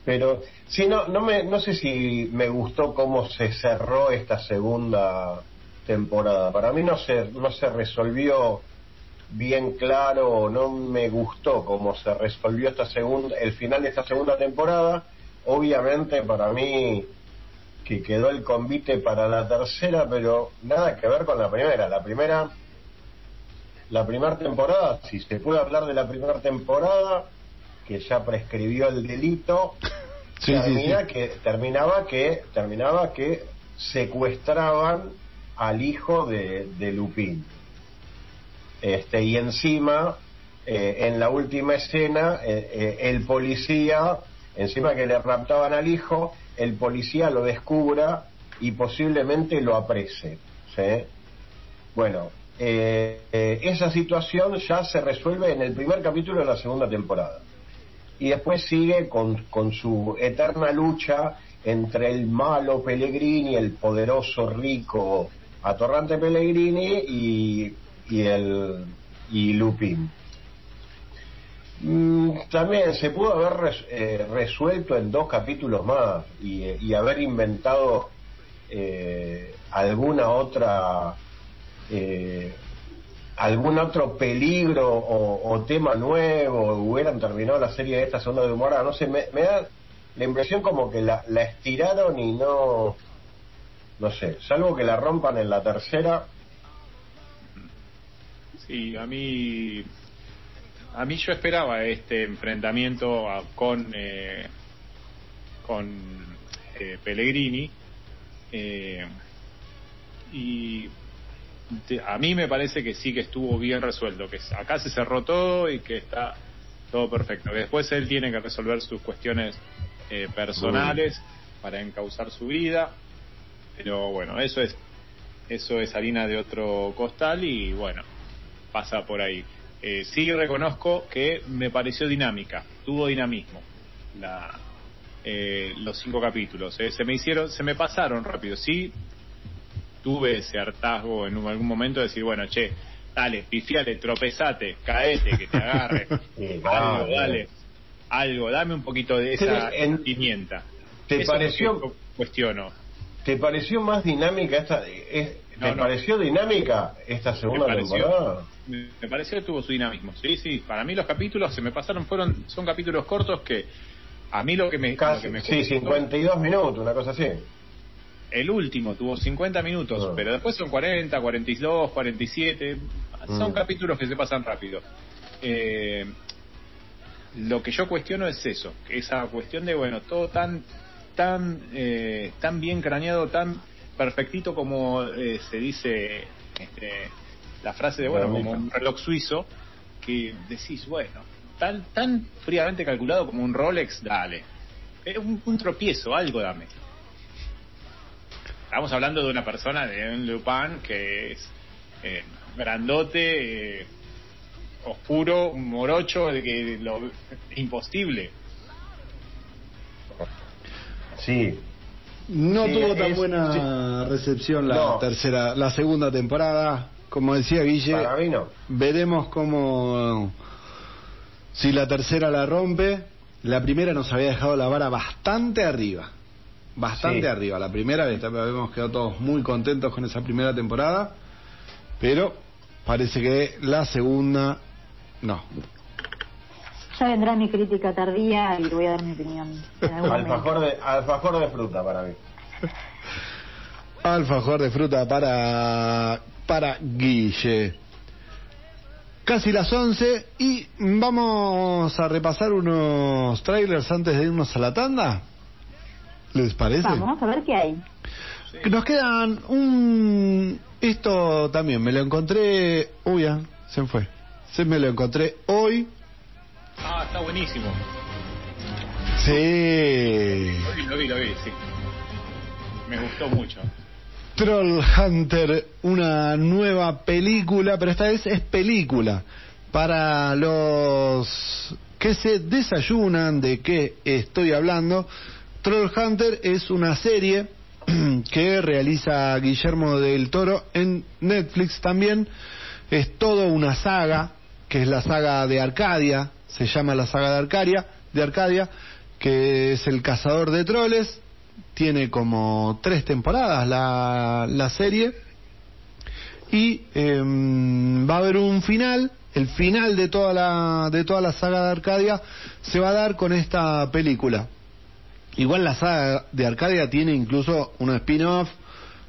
Pero sí, no, no, me, no sé si me gustó cómo se cerró esta segunda temporada. Para mí no se, no se resolvió bien claro, no me gustó cómo se resolvió esta segunda, el final de esta segunda temporada. Obviamente para mí que quedó el convite para la tercera, pero nada que ver con la primera. La primera, la primera temporada, si se puede hablar de la primera temporada, que ya prescribió el delito, Sí, termina sí. que terminaba que terminaba que secuestraban al hijo de, de Lupin este y encima eh, en la última escena eh, eh, el policía encima que le raptaban al hijo el policía lo descubra y posiblemente lo aprese. Bueno, esa situación ya se resuelve en el primer capítulo de la segunda temporada. Y después sigue con, con su eterna lucha entre el malo Pellegrini, el poderoso rico atorrante Pellegrini y, y el y Lupin. Mm, también se pudo haber eh, resuelto en dos capítulos más y, haber inventado eh, alguna otra eh, algún otro peligro o, tema nuevo hubieran terminado la serie de esta segunda temporada no sé me, me da la impresión como que la, la estiraron y no no sé salvo que la rompan en la tercera Sí, a mí, a mí yo esperaba este enfrentamiento a- con eh, con eh, Pellegrini eh, y te- a mí me parece que sí que estuvo bien resuelto, que acá se cerró todo y que está todo perfecto. Después él tiene que resolver sus cuestiones eh, personales para encauzar su vida, pero bueno, eso es eso es harina de otro costal y bueno, pasa por ahí. Eh, sí reconozco que me pareció dinámica, tuvo dinamismo la, eh, los cinco capítulos. eh. Se me hicieron, se me pasaron rápido. Sí tuve ese hartazgo en un- algún momento de decir, bueno, che, dale, pifiale, tropezate, caete, que te agarre, algo, dale. algo, dame un poquito de esa en- pimienta. ¿Te Eso pareció- cuestiono. ¿Te pareció más dinámica esta es- No, ¿Te no. pareció dinámica esta segunda Me pareció. temporada? Me me pareció que tuvo su dinamismo. Sí, sí, para mí los capítulos se me pasaron, fueron, son capítulos cortos que a mí lo que me, Casi, que me sí, gustó- 52 minutos, una cosa así. El último tuvo 50 minutos, Ah. pero después son 40, 42, 47. Son Mm. capítulos que se pasan rápido. Eh, lo que yo cuestiono es eso, esa cuestión de, bueno, todo tan tan eh, tan bien craneado, tan perfectito como eh, se dice este, la frase de, bueno, como un reloj suizo, que decís, bueno, tan tan fríamente calculado como un Rolex, dale. Un, un tropiezo, algo dame. Estamos hablando de una persona, de un Lupin, que es eh, grandote, eh, oscuro, morocho, de que lo imposible. Sí. No Sí, tuvo tan es- buena recepción la No. tercera, la segunda temporada. Como decía Guille, Para mí no. veremos cómo si la tercera la rompe. La primera nos había dejado la vara bastante arriba. Bastante Sí. arriba. La primera vez habíamos quedado todos muy contentos con esa primera temporada. Pero parece que la segunda no. Ya vendrá mi crítica tardía y voy a dar mi opinión. Alfajor de, alfajor de fruta para mí. Alfajor de fruta para, para Guille. Casi las 11 y vamos a repasar unos trailers antes de irnos a la tanda. ¿Les parece? Vamos a ver qué hay. Nos quedan un... Esto también me lo encontré... Uy, ya, se me fue. Se me lo encontré hoy. Ah, está buenísimo. Sí. Lo vi, lo vi, lo vi, sí. Me gustó mucho. Troll Hunter, una nueva película, pero esta vez es película para los que se desayunan de qué estoy hablando. Troll Hunter es una serie que realiza Guillermo del Toro en Netflix también. Es toda una saga, que es la saga de Arcadia, se llama la saga de Arcadia, de Arcadia, que es el cazador de troles. Tiene como tres temporadas la, la serie. Y em, va a haber un final. El final de toda la de toda la saga de Arcadia se va a dar con esta película. Igual la saga de Arcadia tiene incluso un spin-off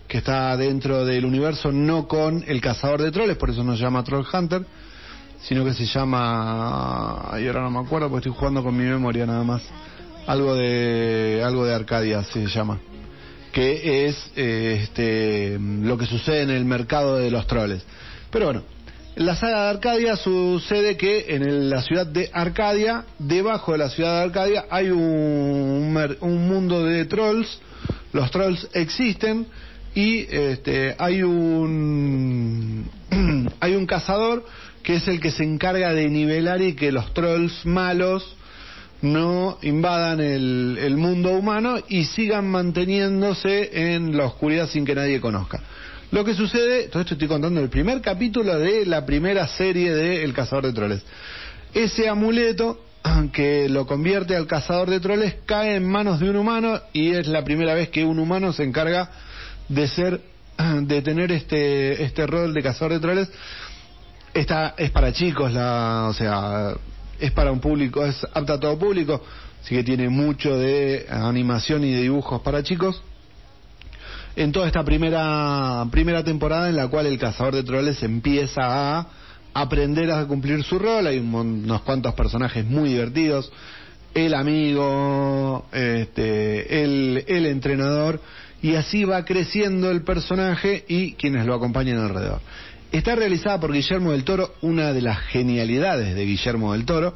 que está dentro del universo, no con el cazador de troles, por eso no se llama Troll Hunter, sino que se llama, y ahora no me acuerdo porque estoy jugando con mi memoria nada más, algo de algo de Arcadia se llama, que es eh, este lo que sucede en el mercado de los troles. Pero bueno, en la saga de Arcadia sucede que en el- la ciudad de Arcadia, debajo de la ciudad de Arcadia, hay un, un mundo de trolls. Los trolls existen y este, hay un hay un cazador que es el que se encarga de nivelar y que los trolls malos no invadan el, el mundo humano y sigan manteniéndose en la oscuridad sin que nadie conozca. Lo que sucede, todo esto estoy contando el primer capítulo de la primera serie de El Cazador de Troles. Ese amuleto que lo convierte al cazador de troles cae en manos de un humano y es la primera vez que un humano se encarga de ser de tener este este rol de cazador de troles esta es para chicos la o sea es para un público es apta a todo público así que tiene mucho de animación y de dibujos para chicos. En toda esta primera primera temporada en la cual el cazador de troles empieza a aprender a cumplir su rol hay unos cuantos personajes muy divertidos el amigo este el entrenador y así va creciendo el personaje y quienes lo acompañan alrededor está realizada por Guillermo del Toro una de las genialidades de Guillermo del Toro.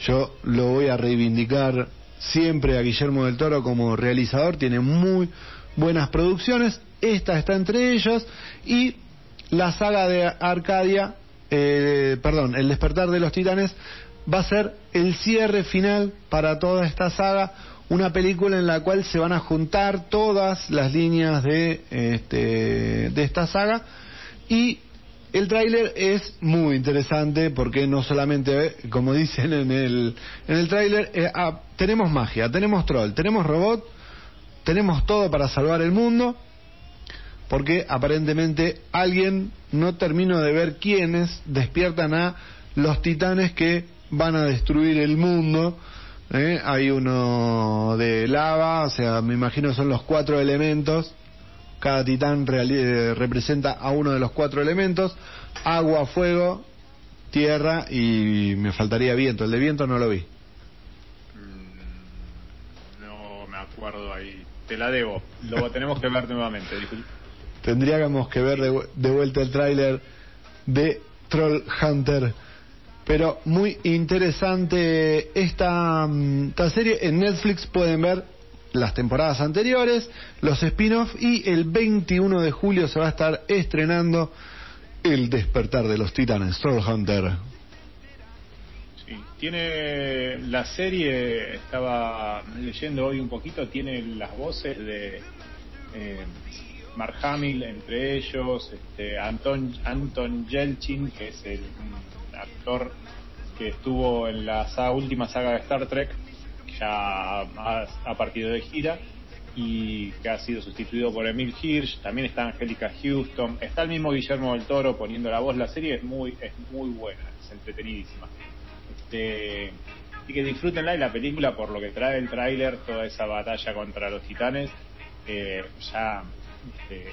Yo lo voy a reivindicar siempre a Guillermo del Toro como realizador, tiene muy buenas producciones, esta está entre ellas. Y la saga de Arcadia, eh, perdón, El despertar de los titanes va a ser el cierre final para toda esta saga, una película en la cual se van a juntar todas las líneas de, este, de esta saga. Y el tráiler es muy interesante porque no solamente, como dicen en el, en el tráiler, eh, ah, tenemos magia, tenemos troll, tenemos robot, tenemos todo para salvar el mundo, porque aparentemente alguien, no termino de ver quiénes, despiertan a los titanes que van a destruir el mundo. ¿eh? Hay uno de lava, o sea, me imagino son los cuatro elementos cada titán reali- eh, representa a uno de los cuatro elementos, agua, fuego, tierra y me faltaría viento. El de viento no lo vi. Mm, No me acuerdo ahí. Te la debo. Lo tenemos que ver nuevamente. Tendríamos que ver de vuelta el tráiler de Troll Hunter. Pero muy interesante esta, mm, esta serie. En Netflix pueden ver las temporadas anteriores, los spin-off y el 21 de julio se va a estar estrenando El despertar de los titanes, Troll Hunter. Sí. Tiene la serie, estaba leyendo hoy un poquito, tiene las voces de eh, Mark Hamill entre ellos, este, Anton, Anton Yelchin, que es el actor que estuvo en la última saga de Star Trek, ya ha, partido de gira y que ha sido sustituido por Emil Hirsch, también está Angélica Houston, está el mismo Guillermo del Toro poniendo la voz, la serie es muy, es muy buena, es entretenidísima. Este, y que disfrútenla y la película por lo que trae el tráiler, toda esa batalla contra los titanes, eh, ya, este,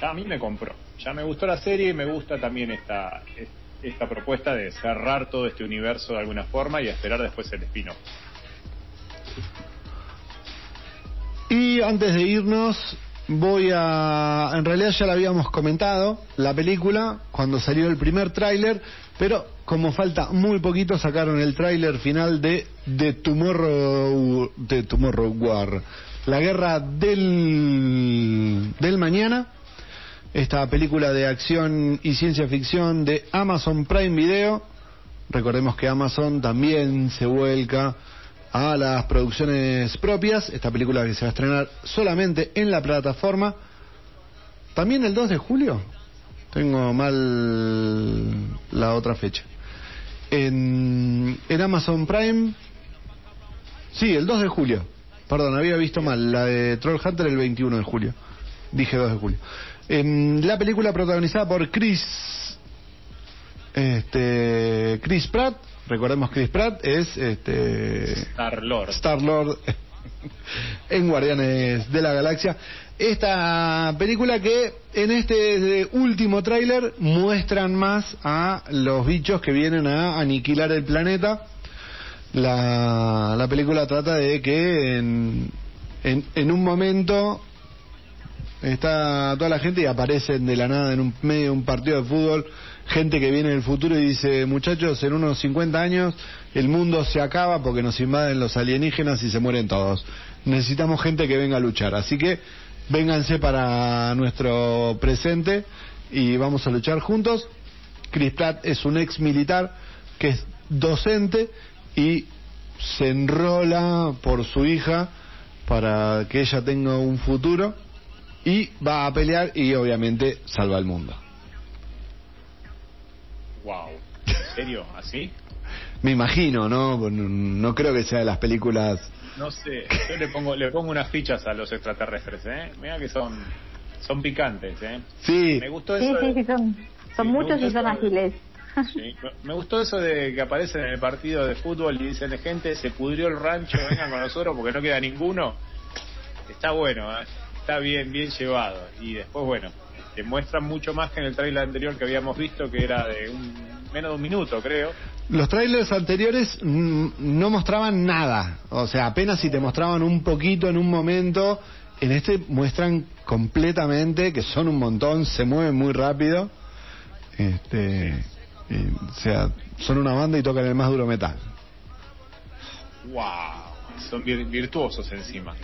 ya a mí me compró. Ya me gustó la serie y me gusta también esta, es- esta propuesta de cerrar todo este universo de alguna forma y esperar después el espino. Y antes de irnos, voy a... En realidad ya la habíamos comentado, la película, cuando salió el primer tráiler, pero como falta muy poquito, sacaron el tráiler final de The Tomorrow, The Tomorrow War, la guerra del, del mañana, esta película de acción y ciencia ficción de Amazon Prime Video. Recordemos que Amazon también se vuelca a las producciones propias. Esta película que se va a estrenar solamente en la plataforma. También el 2 de julio. Tengo mal la otra fecha. En, en Amazon Prime. Sí, el 2 de julio. Perdón, había visto mal. La de Troll Hunter el 21 de julio. Dije 2 de julio. En la película protagonizada por Chris. Este. Chris Pratt. Recordemos Chris Pratt es este. Star Lord. Star Lord en Guardianes de la Galaxia. Esta película que en este último tráiler muestran más a los bichos que vienen a aniquilar el planeta. La, la película trata de que en, en, en un momento está toda la gente y aparecen de la nada en un medio de un partido de fútbol gente que viene del futuro y dice muchachos en unos 50 años el mundo se acaba porque nos invaden los alienígenas y se mueren todos. Necesitamos gente que venga a luchar. Así que vénganse para nuestro presente y vamos a luchar juntos. Chris es un ex militar que es docente y se enrola por su hija para que ella tenga un futuro y va a pelear y obviamente salva al mundo. Wow. ¿En serio? ¿Así? Me imagino, ¿no? No, no creo que sea de las películas. No sé. Yo le pongo, le pongo unas fichas a los extraterrestres, ¿eh? Mira que son, son picantes, ¿eh? Sí, Me gustó Sí, eso. sí, de- sí, son, son Sí, muchos y son ágiles. Sí, me gustó eso de que aparecen en el partido de fútbol y dicen, gente, se pudrió el rancho, vengan con nosotros porque no queda ninguno. Está bueno, ¿eh? está bien, bien llevado. Y después, bueno, te muestran mucho más que en el trailer anterior que habíamos visto, que era de un, menos de un minuto, creo. los trailers anteriores no mostraban nada. O sea, apenas si te mostraban un poquito en un momento. En este muestran completamente que son un montón, se mueven muy rápido. Este, eh, o sea, son una banda y tocan el más duro metal. ¡Wow! Son vir- virtuosos encima.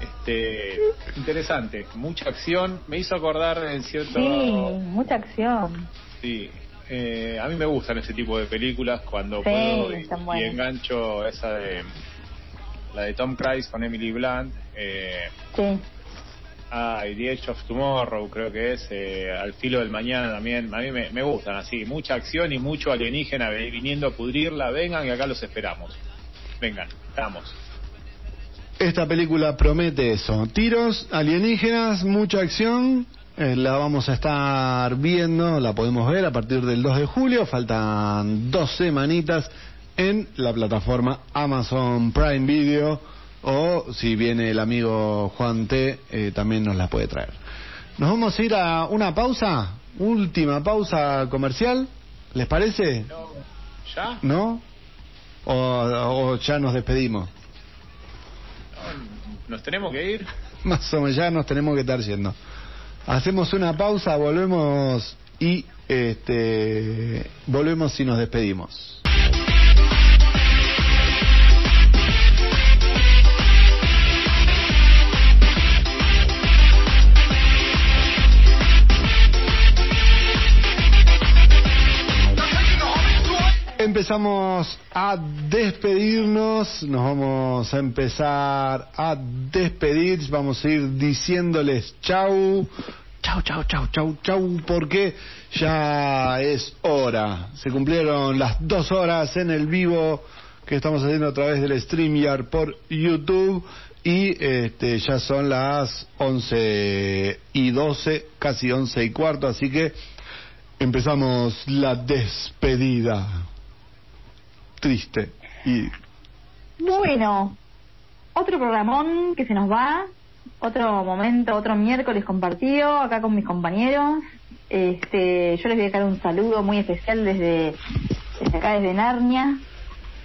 Este, interesante, mucha acción. Me hizo acordar en cierto. Sí, mucha acción. Sí, eh, a mí me gustan ese tipo de películas cuando Sí, puedo y, y engancho esa de la de Tom Cruise con Emily Blunt. Eh, Sí. ah, y The Edge of Tomorrow creo que es eh, Al filo del mañana también. A mí me, me gustan así, mucha acción y mucho alienígena viniendo a pudrirla. Vengan y acá los esperamos. Vengan, estamos. Esta película promete eso. Tiros, alienígenas, mucha acción. Eh, la vamos a estar viendo, la podemos ver a partir del 2 de julio. Faltan dos semanitas en la plataforma Amazon Prime Video. O si viene el amigo Juan T, eh, también nos la puede traer. Nos vamos a ir a una pausa, última pausa comercial. ¿Les parece? ¿Ya? ¿No? ¿O, o ya nos despedimos? ¿Nos tenemos que ir? Más o menos ya nos tenemos que estar yendo. Hacemos una pausa, volvemos y este volvemos y nos despedimos. Empezamos a despedirnos, nos vamos a empezar a despedir, vamos a ir diciéndoles chau, chau, chau, chau, chau, chau, porque ya es hora. Se cumplieron las dos horas en el vivo que estamos haciendo a través del StreamYard por YouTube. Y este, ya son las 11 y 12, casi 11 y cuarto, así que empezamos la despedida. Triste y Bueno, otro programón que se nos va, otro momento, otro miércoles compartido acá con mis compañeros. Este, yo les voy a dejar un saludo muy especial desde, desde acá, desde Narnia.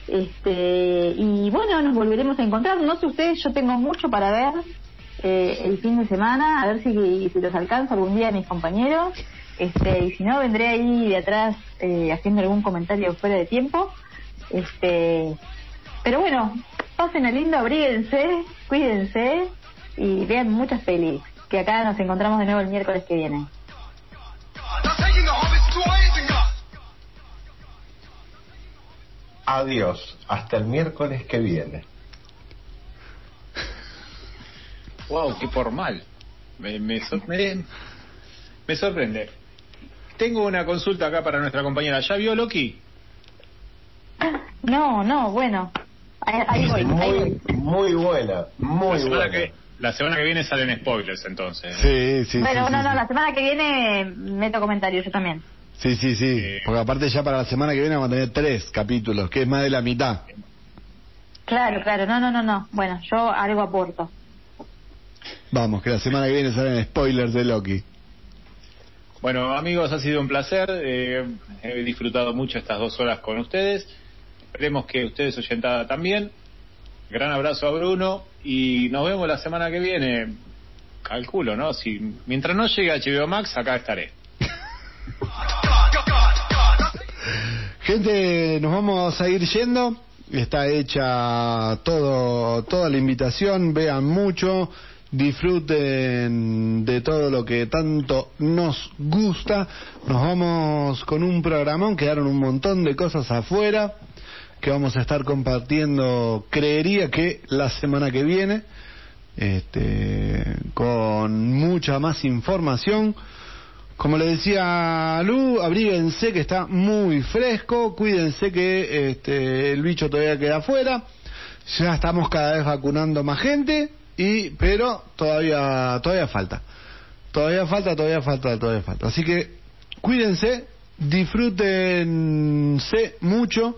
Este, y bueno, nos volveremos a encontrar. No sé ustedes, yo tengo mucho para ver eh, el fin de semana, a ver si, si los alcanzo algún día mis compañeros. Este, y si no, vendré ahí de atrás eh, haciendo algún comentario fuera de tiempo. Este, pero bueno, pasen a lindo, abríguense, cuídense y vean muchas pelis. Que acá nos encontramos de nuevo el miércoles que viene. Adiós, hasta el miércoles que viene. Wow, qué formal. Me, me, sor- me- me sorprende. Tengo una consulta acá para nuestra compañera. ¿Ya vio Loki? No, no, bueno. Ahí, ahí voy, ahí Muy, voy. muy buena, muy la, semana buena. que, la semana que viene salen spoilers entonces. Sí, sí, Bueno, sí, no, sí, no, sí. la semana que viene meto comentarios yo también. Sí, sí, sí. Eh. Porque aparte ya para la semana que viene vamos a tener tres capítulos, que es más de la mitad. Claro, claro, no, no, no, no. Bueno, yo algo aporto. Vamos, que la semana que viene salen spoilers de Loki. Bueno, amigos, ha sido un placer. eh, he disfrutado mucho estas dos horas con ustedes. Esperemos que ustedes oyentada también. Gran abrazo a Bruno y nos vemos la semana que viene. Calculo, ¿no? Si mientras no llegue HBO Max, acá estaré. Gente, nos vamos a ir yendo. Está hecha todo, toda la invitación. Vean mucho, disfruten de todo lo que tanto nos gusta. Nos vamos con un programón. Quedaron un montón de cosas afuera que vamos a estar compartiendo. Creería que la semana que viene, este, con mucha más información. Como le decía Lu, abríguense que está muy fresco, cuídense que este, el bicho todavía queda afuera. Ya estamos cada vez vacunando más gente, y pero todavía todavía falta. Todavía falta, todavía falta, todavía falta. Así que cuídense, disfrútense mucho